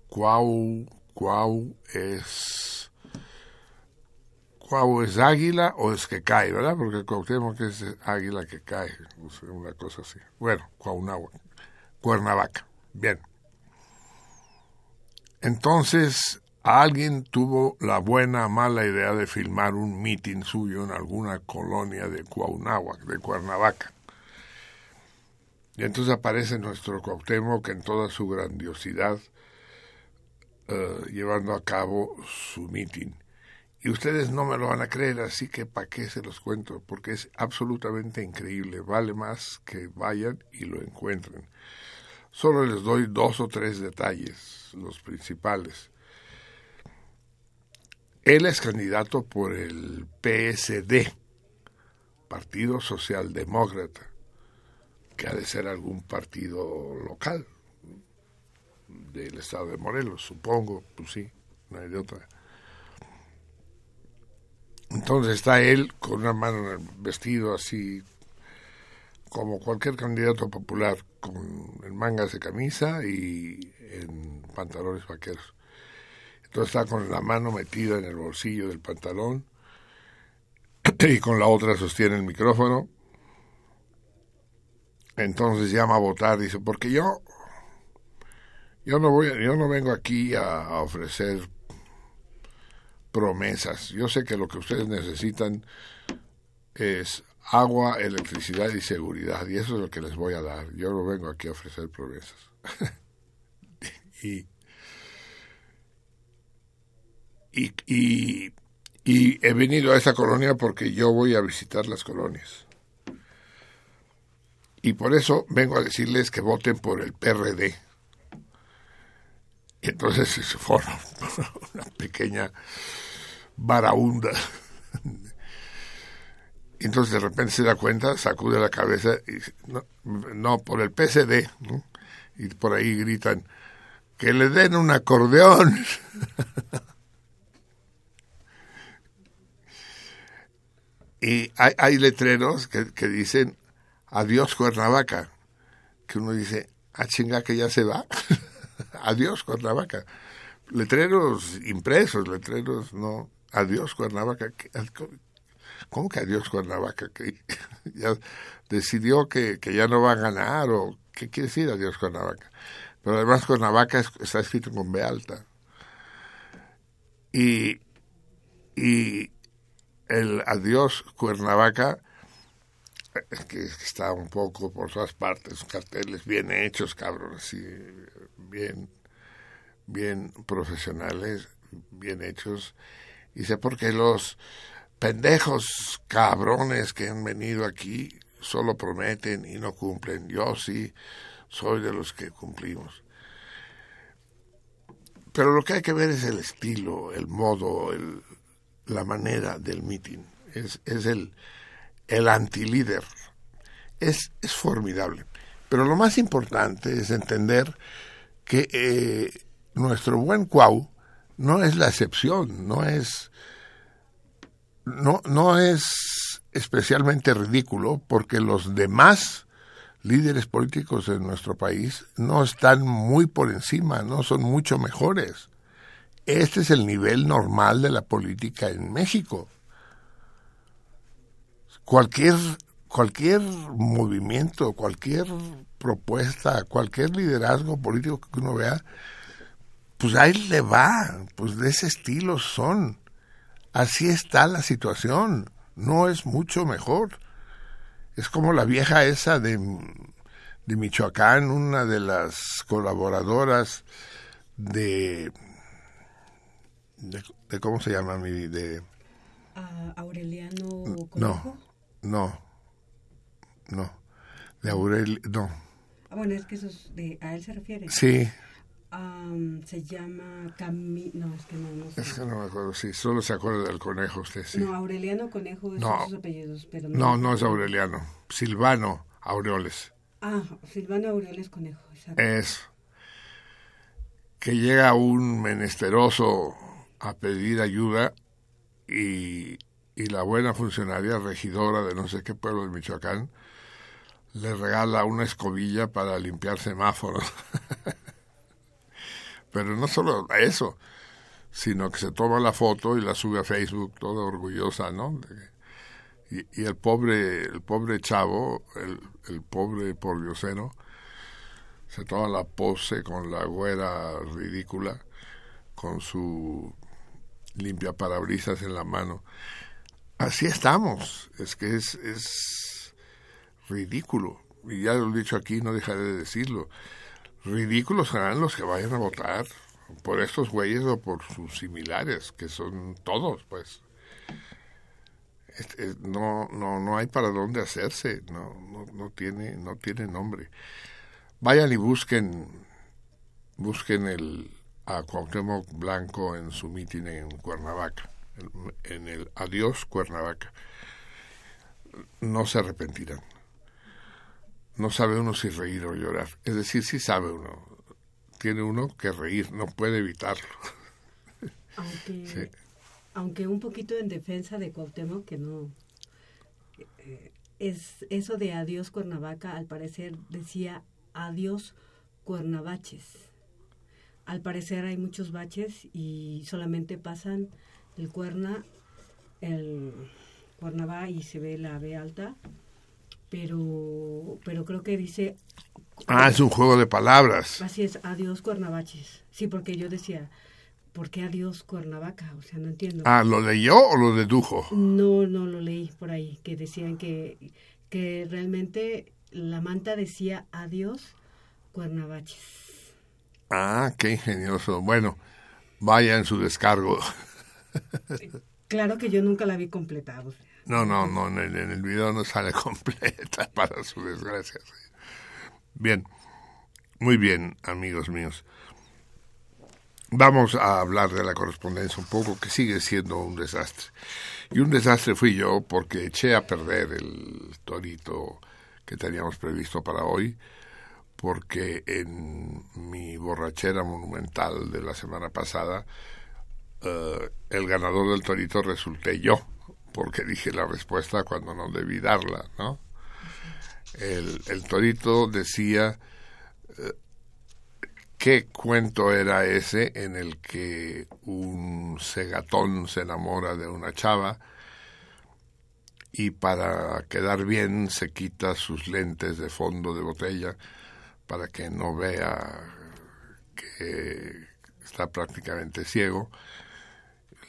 Cuau, cuau es... Cuau es águila o es que cae, ¿verdad? Porque Cuauhtémoc es águila que cae, una cosa así. Bueno, Cuauhnáhuac. Cuernavaca. Bien. Entonces, alguien tuvo la buena mala idea de filmar un mitin suyo en alguna colonia de Cuauhnáhuac, de Cuernavaca. Y entonces aparece nuestro Cuauhtémoc en toda su grandiosidad, eh, llevando a cabo su mitin. Y ustedes no me lo van a creer, así que ¿para qué se los cuento? Porque es absolutamente increíble, vale más que vayan y lo encuentren. Solo les doy dos o tres detalles, los principales. Él es candidato por el PSD, Partido Socialdemócrata, que ha de ser algún partido local del estado de Morelos, supongo, pues sí, no hay de otra. Entonces está él con una mano en el vestido así, como cualquier candidato popular, con en mangas de camisa y en pantalones vaqueros. Entonces está con la mano metida en el bolsillo del pantalón <clears throat> y con la otra sostiene el micrófono. Entonces llama a votar, dice, porque yo, yo no voy, yo no vengo aquí a, a ofrecer promesas. Yo sé que lo que ustedes necesitan es agua, electricidad y seguridad, y eso es lo que les voy a dar. Yo no vengo aquí a ofrecer promesas. <laughs> y, y, y, y he venido a esa colonia porque yo voy a visitar las colonias. Y por eso vengo a decirles que voten por el PRD. Y entonces se forma <laughs> una pequeña varaunda. Y entonces de repente se da cuenta, sacude la cabeza y no, no por el PSD. ¿no? Y por ahí gritan, que le den un acordeón. <laughs> y hay, hay letreros que, que, dicen, adiós Cuernavaca. Que uno dice, a chinga que ya se va. <laughs> <laughs> adiós Cuernavaca. Letreros impresos, letreros no. Adiós Cuernavaca. ¿Cómo que adiós Cuernavaca? <laughs> Decidió que, que, ya no va a ganar o qué quiere decir adiós Cuernavaca. Pero además Cuernavaca está escrito con B alta. Y, y el adiós Cuernavaca que está un poco por todas partes, carteles bien hechos, cabrón, así, bien, bien profesionales, bien hechos. Y sé por qué los pendejos cabrones que han venido aquí solo prometen y no cumplen. Yo sí soy de los que cumplimos. Pero lo que hay que ver es el estilo, el modo, el, la manera del meeting. Es, es el, el antilíder. Es, es formidable. Pero lo más importante es entender que eh, nuestro buen Cuau no es la excepción, no es, no, no es especialmente ridículo porque los demás líderes políticos de nuestro país no están muy por encima, no son mucho mejores. Este es el nivel normal de la política en México cualquier cualquier movimiento, cualquier propuesta, cualquier liderazgo político que uno vea pues ahí le va, pues de ese estilo son. Así está la situación, no es mucho mejor. Es como la vieja esa de, de Michoacán, una de las colaboradoras de, de, ¿cómo se llama mi de Aureliano Conejo? No, no, no, de Aurelio, no. Bueno, es que eso es de, a él se refiere. Sí, se llama Cami... No, es que no, no sé. es que no me acuerdo, sí, solo se acuerda del conejo usted, sí. No, Aureliano Conejo es No. sus apellidos, pero No, no es Aureliano, Silvano Aureoles. Ah, Silvano Aureoles Conejo, exacto. Es que llega un menesteroso a pedir ayuda y, y la buena funcionaria regidora de no sé qué pueblo de Michoacán le regala una escobilla para limpiar semáforos. <laughs> Pero no solo eso, sino que se toma la foto y la sube a Facebook toda orgullosa, ¿no? Y, y el pobre, el pobre chavo, el, el pobre pordiosero, se toma la pose con la güera ridícula, con su limpia parabrisas en la mano. Así estamos, es que es, es ridículo. Y ya lo he dicho aquí, no dejaré de decirlo. Ridículos serán los que vayan a votar por estos güeyes o por sus similares, que son todos, pues. Este, no, no, no hay para dónde hacerse, no, no, no tiene, no tiene nombre. Vayan y busquen, busquen el a Cuauhtémoc Blanco en su mitin en Cuernavaca, en el Adiós Cuernavaca. No se arrepentirán. No sabe uno si reír o llorar. Es decir, sí sabe uno. Tiene uno que reír, no puede evitarlo. Aunque, <laughs> Sí. aunque un poquito en defensa de Cuauhtémoc, que no... eh, es eso de adiós Cuernavaca, al parecer decía adiós Cuernavaches. Al parecer hay muchos baches y solamente pasan el Cuerna, el Cuernavá y se ve la B alta, pero, pero creo que dice Ah, es un juego de palabras. Así es, adiós Cuernavaches. Sí, porque yo decía, ¿por qué adiós Cuernavaca? O sea, no entiendo. Ah, ¿lo leyó o lo dedujo? No, no lo leí por ahí, que decían que, que realmente la manta decía adiós Cuernavaches. Ah, qué ingenioso. Bueno, vaya en su descargo. Claro que yo nunca la vi completada. No, no, no, en el, en el video no sale <laughs> completa, para su desgracia. Bien, muy bien, amigos míos. Vamos a hablar de la correspondencia un poco, que sigue siendo un desastre. Y un desastre fui yo porque eché a perder el torito que teníamos previsto para hoy, porque en mi borrachera monumental de la semana pasada, eh, el ganador del torito resulté yo, porque dije la respuesta cuando no debí darla, ¿no? El, torito decía eh, qué cuento era ese en el que un segatón se enamora de una chava y para quedar bien se quita sus lentes de fondo de botella para que no vea que está prácticamente ciego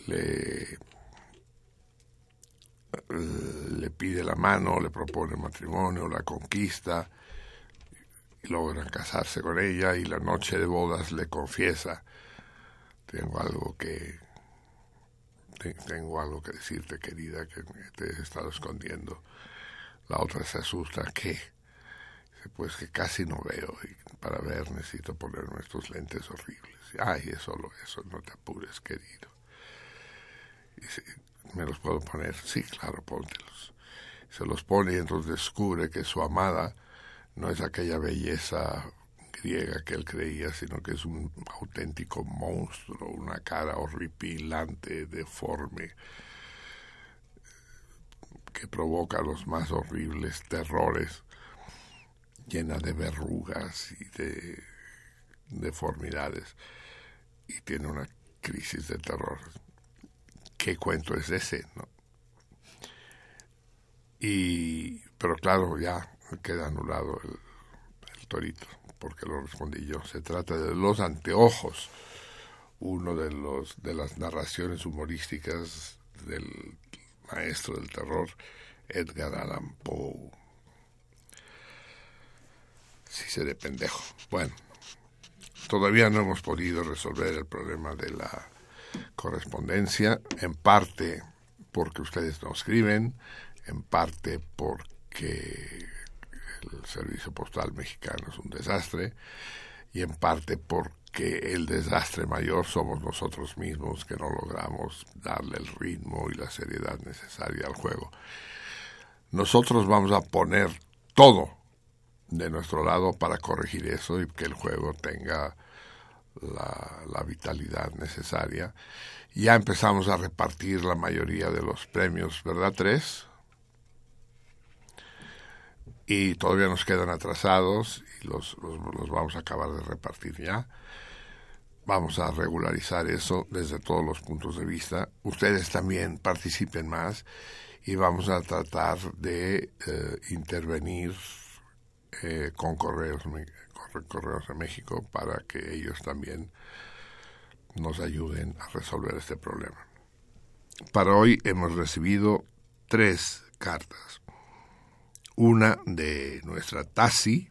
le le pide la mano, le propone matrimonio, la conquista, y logran casarse con ella y la noche de bodas le confiesa, tengo algo que te- tengo algo que decirte querida que te he estado escondiendo. La otra se asusta, ¿qué? Pues que casi no veo y para ver necesito ponerme estos lentes horribles. Ay, es solo eso, no te apures, querido. Dice, ¿me los puedo poner? Sí, claro, póntelos. Se los pone y entonces descubre que su amada no es aquella belleza griega que él creía, sino que es un auténtico monstruo, una cara horripilante, deforme, que provoca los más horribles terrores, llena de verrugas y de deformidades, y tiene una crisis de terror. ¿Qué cuento es ese? No? Y, pero claro, ya queda anulado el, torito, porque lo respondí yo. Se trata de los anteojos uno de los de las narraciones humorísticas del maestro del terror Edgar Allan Poe. Sí seré pendejo. Bueno, todavía no hemos podido resolver el problema de la correspondencia, en parte porque ustedes no escriben, en parte porque el servicio postal mexicano es un desastre y en parte porque el desastre mayor somos nosotros mismos que no logramos darle el ritmo y la seriedad necesaria al juego. Nosotros vamos a poner todo de nuestro lado para corregir eso y que el juego tenga la, vitalidad necesaria. Ya empezamos a repartir la mayoría de los premios, ¿verdad? Tres. Y todavía nos quedan atrasados y los, los vamos a acabar de repartir ya. Vamos a regularizar eso desde todos los puntos de vista. Ustedes también participen más y vamos a tratar de eh, intervenir eh, con correos correos de México para que ellos también nos ayuden a resolver este problema. Para hoy hemos recibido tres cartas. Una de nuestra Tassi,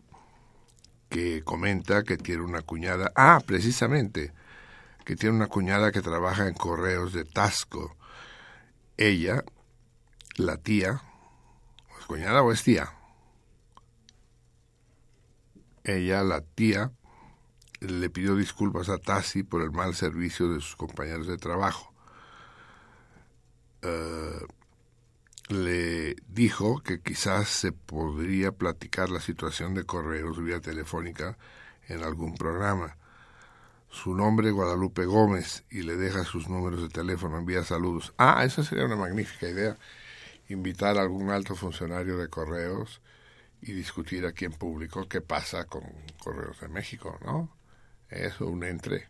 que comenta que tiene una cuñada, ah, precisamente, que tiene una cuñada que trabaja en correos de Tasco. Ella la tía, ¿es cuñada o es tía? Ella, la tía, le pidió disculpas a Tassi por el mal servicio de sus compañeros de trabajo. Eh, le dijo que quizás se podría platicar la situación de correos vía telefónica en algún programa. Su nombre Guadalupe Gómez y le deja sus números de teléfono, envía saludos. Ah, esa sería una magnífica idea invitar a algún alto funcionario de correos y discutir aquí en público qué pasa con Correos de México, ¿no? Eso, un entre.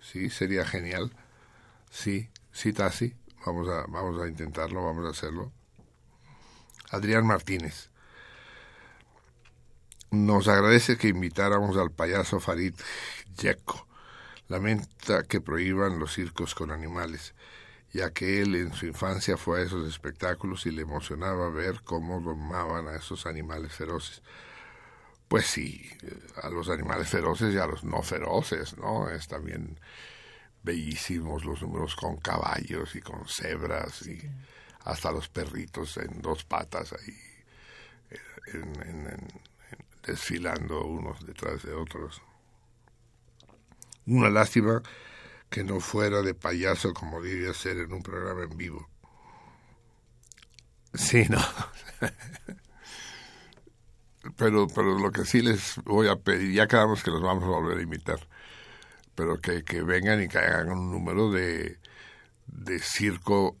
Sí, sería genial. Sí, sí, Tassi. Vamos a, vamos a intentarlo, vamos a hacerlo. Adrián Martínez. Nos agradece que invitáramos al payaso Farid Yeko. Lamenta que prohíban los circos con animales ya que él en su infancia fue a esos espectáculos y le emocionaba ver cómo domaban a esos animales feroces. Pues sí, a los animales feroces y a los no feroces, ¿no? Es también bellísimos los números con caballos y con cebras y hasta los perritos en dos patas ahí desfilando unos detrás de otros. Una lástima que no fuera de payaso como debía ser en un programa en vivo. Sí, no. <laughs> pero, pero lo que sí les voy a pedir, ya quedamos que los vamos a volver a invitar, pero que, que vengan y que hagan un número de, de circo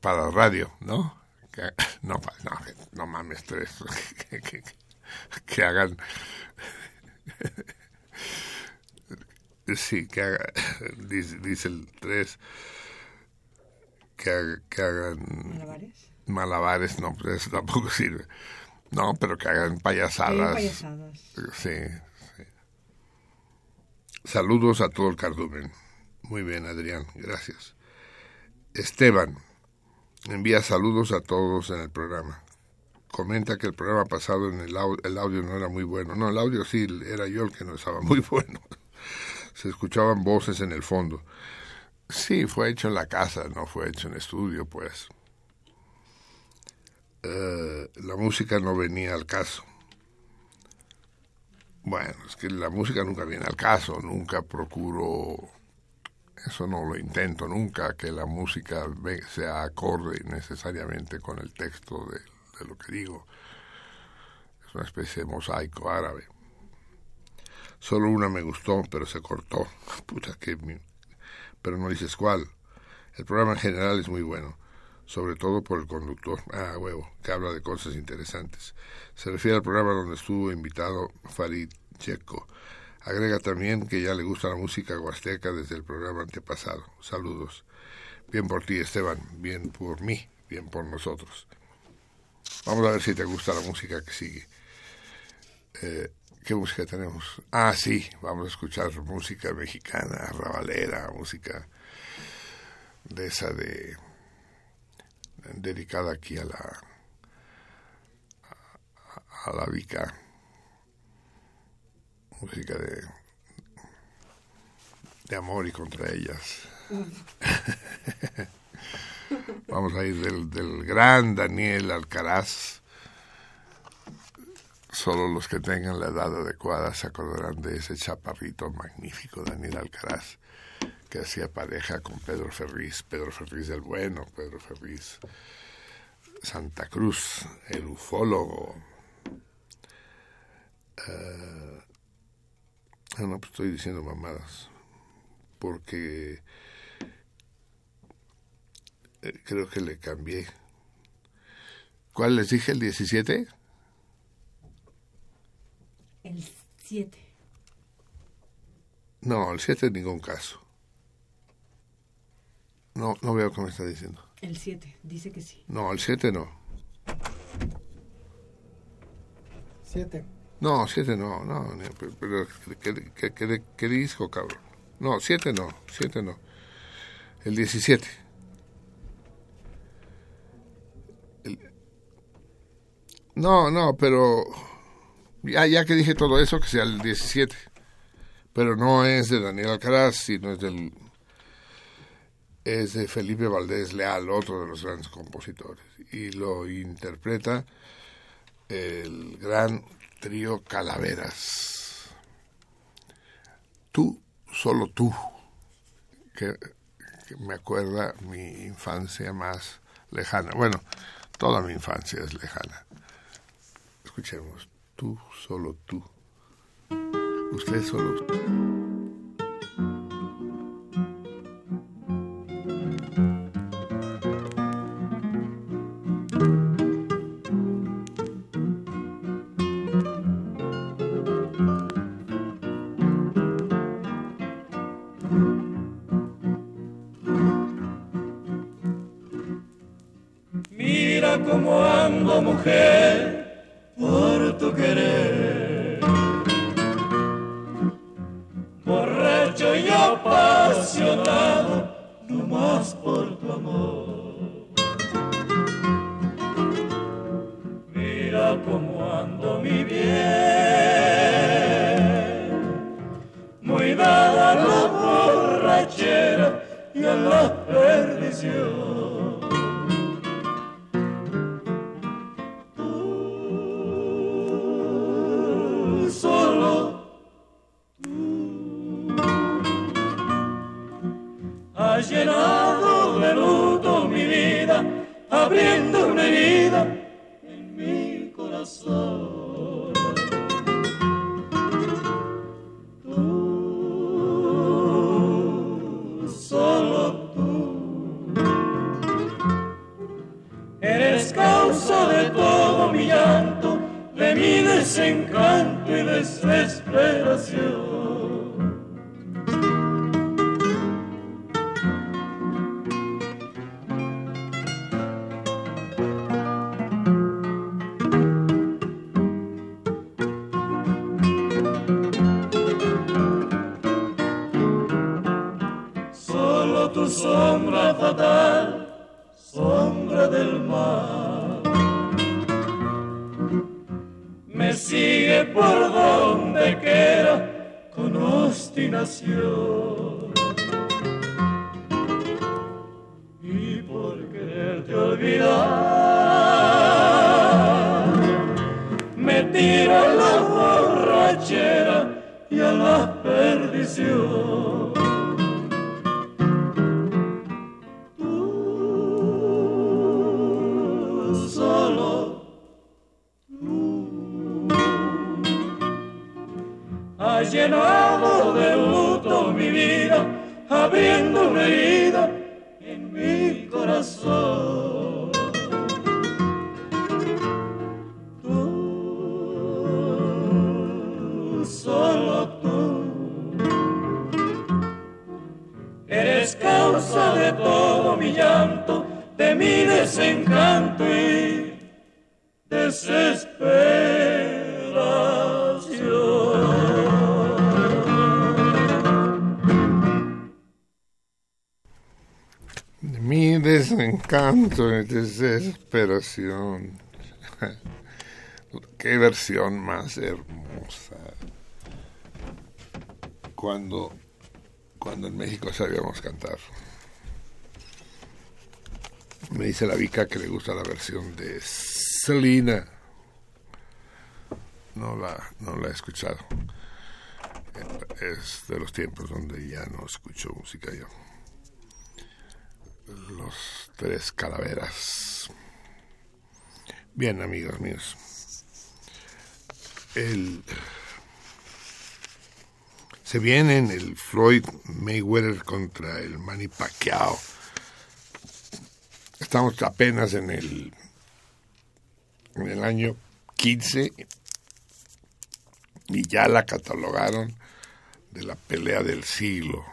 para radio, ¿no? Que, <laughs> no, no, no mames, tres. <laughs> que, que hagan sí, que haga, <laughs> dice, el 3, que, que hagan... ¿Malabares? Malabares, no, pues eso tampoco <laughs> sirve. No, pero que hagan payasadas. payasadas. Sí, sí. Saludos a todo el cardumen. Muy bien, Adrián, gracias. Esteban, envía saludos a todos en el programa. Comenta que el programa pasado en el, el audio no era muy bueno. No, el audio sí, era yo el que no estaba muy <laughs> bueno se escuchaban voces en el fondo. Sí, fue hecho en la casa, no fue hecho en estudio, pues. Eh, la música no venía al caso. Bueno, es que la música nunca viene al caso, nunca procuro, eso no lo intento nunca, que la música sea acorde necesariamente con el texto de, de lo que digo. Es una especie de mosaico árabe. Solo una me gustó, pero se cortó. <laughs> Puta que... Pero no dices cuál. El programa en general es muy bueno, sobre todo por el conductor. Ah, huevo, que habla de cosas interesantes. Se refiere al programa donde estuvo invitado Farid Checo. Agrega también que ya le gusta la música huasteca desde el programa antepasado. Saludos. Bien por ti, Esteban. Bien por mí. Bien por nosotros. Vamos a ver si te gusta la música que sigue. Eh, ¿Qué música tenemos? Ah, sí, vamos a escuchar música mexicana, rabalera, música de esa de dedicada aquí a la a, la Vica. Música de de amor y contra ellas. <laughs> Vamos a ir del, del gran Daniel Alcaraz Solo los que tengan la edad adecuada se acordarán de ese chaparrito magnífico Daniel Alcaraz, que hacía pareja con Pedro Ferriz, Pedro Ferriz del Bueno, Pedro Ferriz Santa Cruz, el ufólogo. Uh, no, pues estoy diciendo mamadas, porque eh, creo que le cambié. ¿Cuál les dije? ¿El 17? El 7. No, el 7 en ningún caso. No, no veo cómo está diciendo. El 7, dice que sí. No, el 7 no. 7. No, 7 no, no, pero ¿qué, qué, qué, qué disco, cabrón? No, 7 no, 7 no. El 17. El... No, no, pero ya, ya que dije todo eso, que sea el 17. Pero no es de Daniel Alcaraz, sino es del es de Felipe Valdés Leal, otro de los grandes compositores, y lo interpreta el gran trío Calaveras. Tú, solo tú, que, me acuerda mi infancia más lejana. Bueno, toda mi infancia es lejana. Escuchemos tú, solo tú. Usted solo. Y a la perdición. Tú, solo tú, has llenado de mi vida, abriendo una herida en mi corazón. mi desencanto y desesperación. Mi desencanto y desesperación. <laughs> Qué versión más hermosa. Cuando, cuando en México sabíamos cantar. Me dice la Vica que le gusta la versión de Selena. No la, no la he escuchado. Es de los tiempos donde ya no escucho música yo. Los tres calaveras. Bien, amigos míos. El, se viene en el Floyd Mayweather contra el Manny Pacquiao Estamos apenas en el, en el año 15 y ya la catalogaron de la pelea del siglo.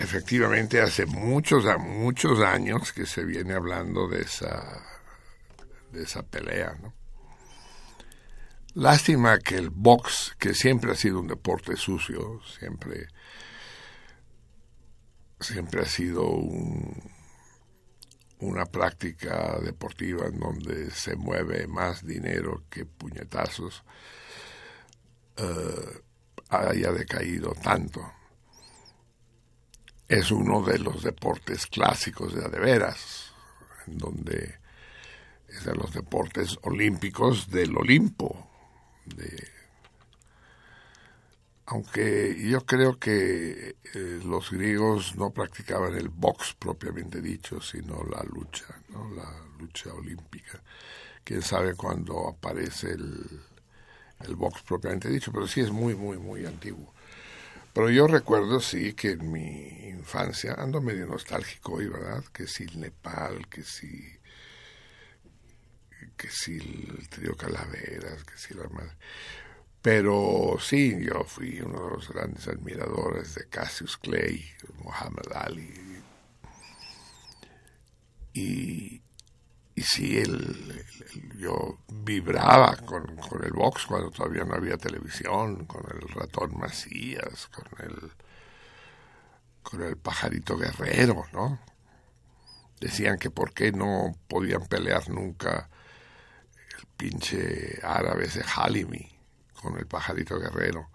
Efectivamente, hace muchos, muchos años que se viene hablando de esa, de esa pelea, ¿no? Lástima que el box, que siempre ha sido un deporte sucio, siempre siempre ha sido una práctica deportiva en donde se mueve más dinero que puñetazos, eh, haya decaído tanto. Es uno de los deportes clásicos de de veras, en donde es de los deportes olímpicos del Olimpo, de aunque yo creo que eh, los griegos no practicaban el box propiamente dicho, sino la lucha, ¿no? la lucha olímpica. Quién sabe cuándo aparece el, el box propiamente dicho, pero sí es muy, muy, muy antiguo. Pero yo recuerdo, sí, que en mi infancia, ando medio nostálgico hoy, ¿verdad? Que si el Nepal, que si que si el trío Calaveras, que si la madre. Pero sí, yo fui uno de los grandes admiradores de Cassius Clay, Muhammad Ali. Y, y sí, el, yo vibraba con, con, el box cuando todavía no había televisión, con el ratón Macías, con el, con el pajarito guerrero, ¿no? Decían que por qué no podían pelear nunca el pinche árabe ese Halimi con el pajarito guerrero,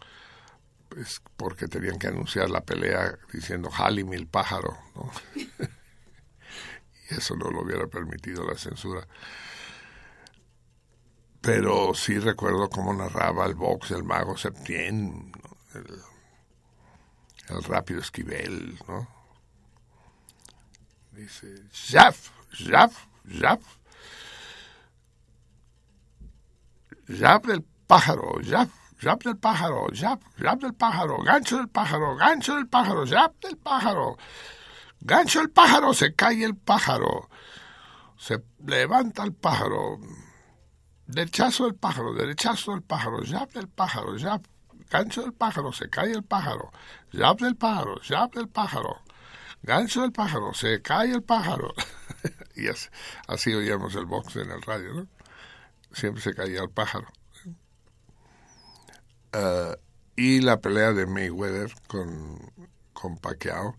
pues porque tenían que anunciar la pelea diciendo Halim el pájaro, ¿no? <laughs> y eso no lo hubiera permitido la censura. Pero sí recuerdo cómo narraba el box el mago Septien, el, rápido Esquivel, ¿no? Dice, Jaf, Jaf, Jaf, Jaf del pájaro, yap, yap del pájaro, yap, yap del pájaro, gancho del pájaro, gancho del pájaro, yap del pájaro, gancho del pájaro, se cae el pájaro, se levanta el pájaro, derechazo del pájaro, derechazo del pájaro, yap del pájaro, yap, gancho del pájaro, se cae el pájaro, yap del pájaro, yap del pájaro, gancho del pájaro, se cae el pájaro. y así, así oíamos el box en el radio, ¿no? Siempre se caía el pájaro. Eh, y la pelea de Mayweather con, con Pacquiao,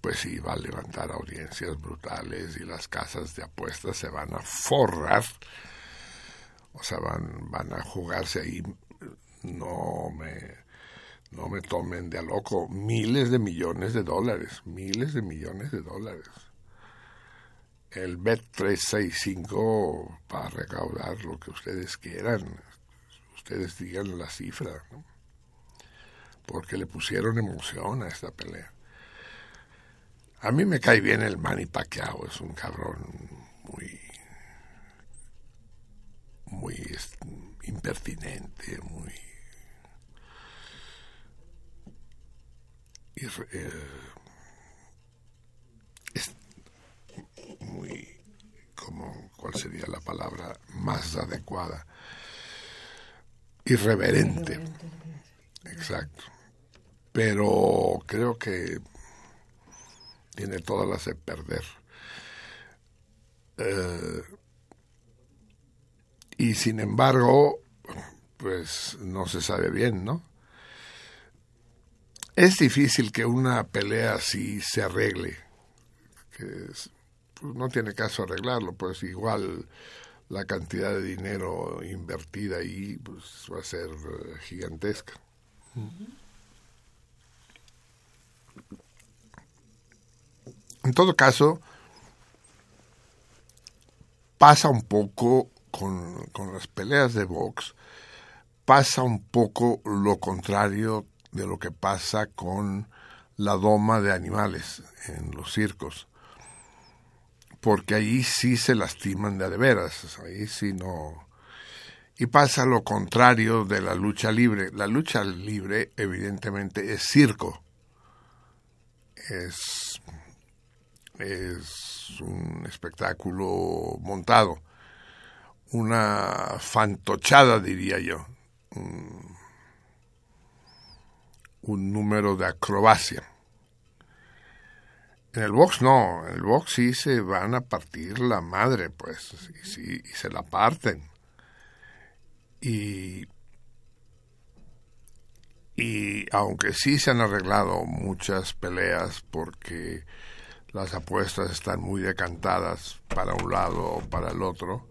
pues iba a levantar audiencias brutales y las casas de apuestas se van a forrar, o sea, van, van a jugarse ahí, no me, no me tomen de a loco, miles de millones de dólares, miles de millones de dólares. El BET 365 para recaudar lo que ustedes quieran, ustedes digan la cifra, ¿no? porque le pusieron emoción a esta pelea. A mí me cae bien el Manny Pacquiao, es un cabrón muy, muy impertinente, muy, eh, es muy, como, ¿cuál sería la palabra más adecuada? Irreverente. Exacto. Pero creo que tiene todas las de perder. Eh, y sin embargo, pues no se sabe bien, ¿no? Es difícil que una pelea así se arregle que es- pues, no tiene caso arreglarlo, pues igual la cantidad de dinero invertida ahí pues, va a ser eh, gigantesca. En todo caso, pasa un poco con, con las peleas de box, pasa un poco lo contrario de lo que pasa con la doma de animales en los circos. Porque ahí sí se lastiman de veras, ahí sí no. Y pasa lo contrario de la lucha libre. La lucha libre, evidentemente, es circo. Es, es un espectáculo montado. Una fantochada, diría yo. Un, un número de acrobacia. En el box no, en el box sí se van a partir la madre, pues, y, sí, y se la parten. Y, y aunque sí se han arreglado muchas peleas porque las apuestas están muy decantadas para un lado o para el otro,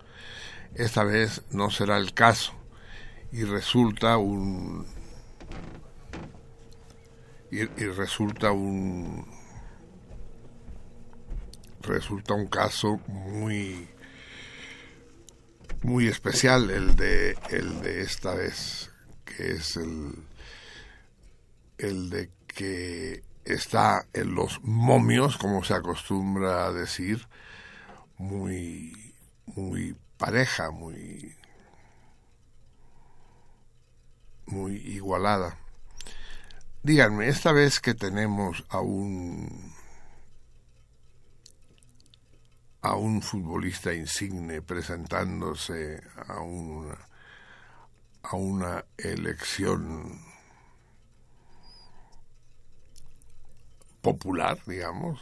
esta vez no será el caso y resulta un y, y resulta un resulta un caso muy muy especial el de el de esta vez que es el el de que está en los momios como se acostumbra a decir muy muy pareja muy muy igualada. Díganme esta vez que tenemos a un a un futbolista insigne presentándose a una, a una elección popular, digamos,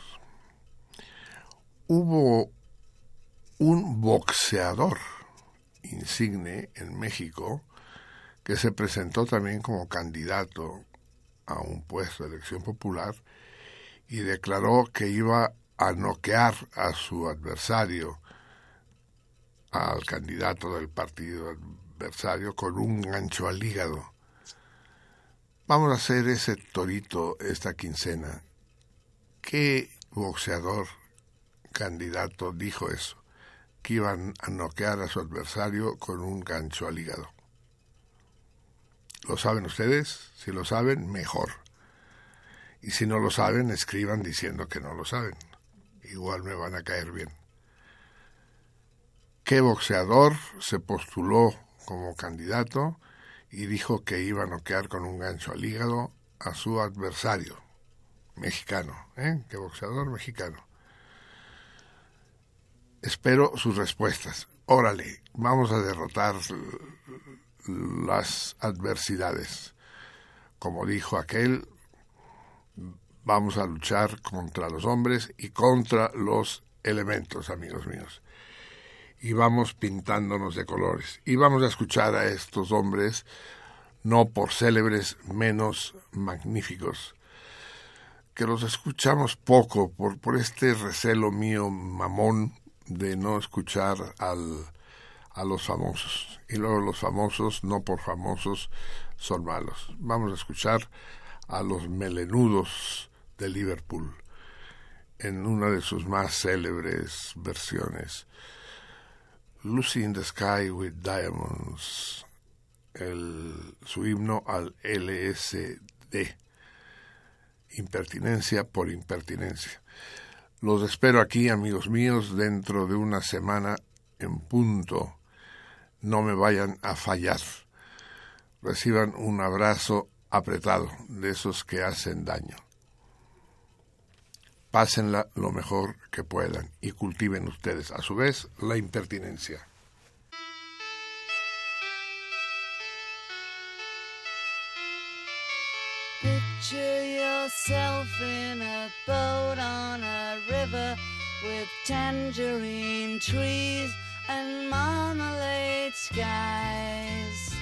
hubo un boxeador insigne en México que se presentó también como candidato a un puesto de elección popular y declaró que iba a noquear a su adversario, al candidato del partido adversario, con un gancho al hígado. Vamos a hacer ese torito esta quincena. ¿Qué boxeador candidato dijo eso? Que iban a noquear a su adversario con un gancho al hígado. ¿Lo saben ustedes? Si lo saben, mejor. Y si no lo saben, escriban diciendo que no lo saben igual me van a caer bien. ¿Qué boxeador se postuló como candidato y dijo que iba a noquear con un gancho al hígado a su adversario? Mexicano, ¿eh? ¿Qué boxeador mexicano? Espero sus respuestas. Órale, vamos a derrotar las adversidades. Como dijo aquel, vamos a luchar contra los hombres y contra los elementos, amigos míos. Y vamos pintándonos de colores. Y vamos a escuchar a estos hombres, no por célebres menos magníficos, que los escuchamos poco por, por este recelo mío mamón de no escuchar al, a los famosos. Y luego los famosos, no por famosos, son malos. Vamos a escuchar a los melenudos de Liverpool en una de sus más célebres versiones. Lucy in the Sky with Diamonds, el, su himno al LSD. Impertinencia por impertinencia. Los espero aquí, amigos míos, dentro de una semana en punto. No me vayan a fallar. Reciban un abrazo apretado de esos que hacen daño. Pásenla lo mejor que puedan y cultiven ustedes a su vez la impertinencia. Picture yourself in a boat on a river with tangerine trees and marmalade skies.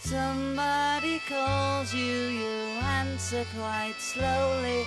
Somebody calls you, you answer quite slowly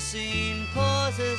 scene pauses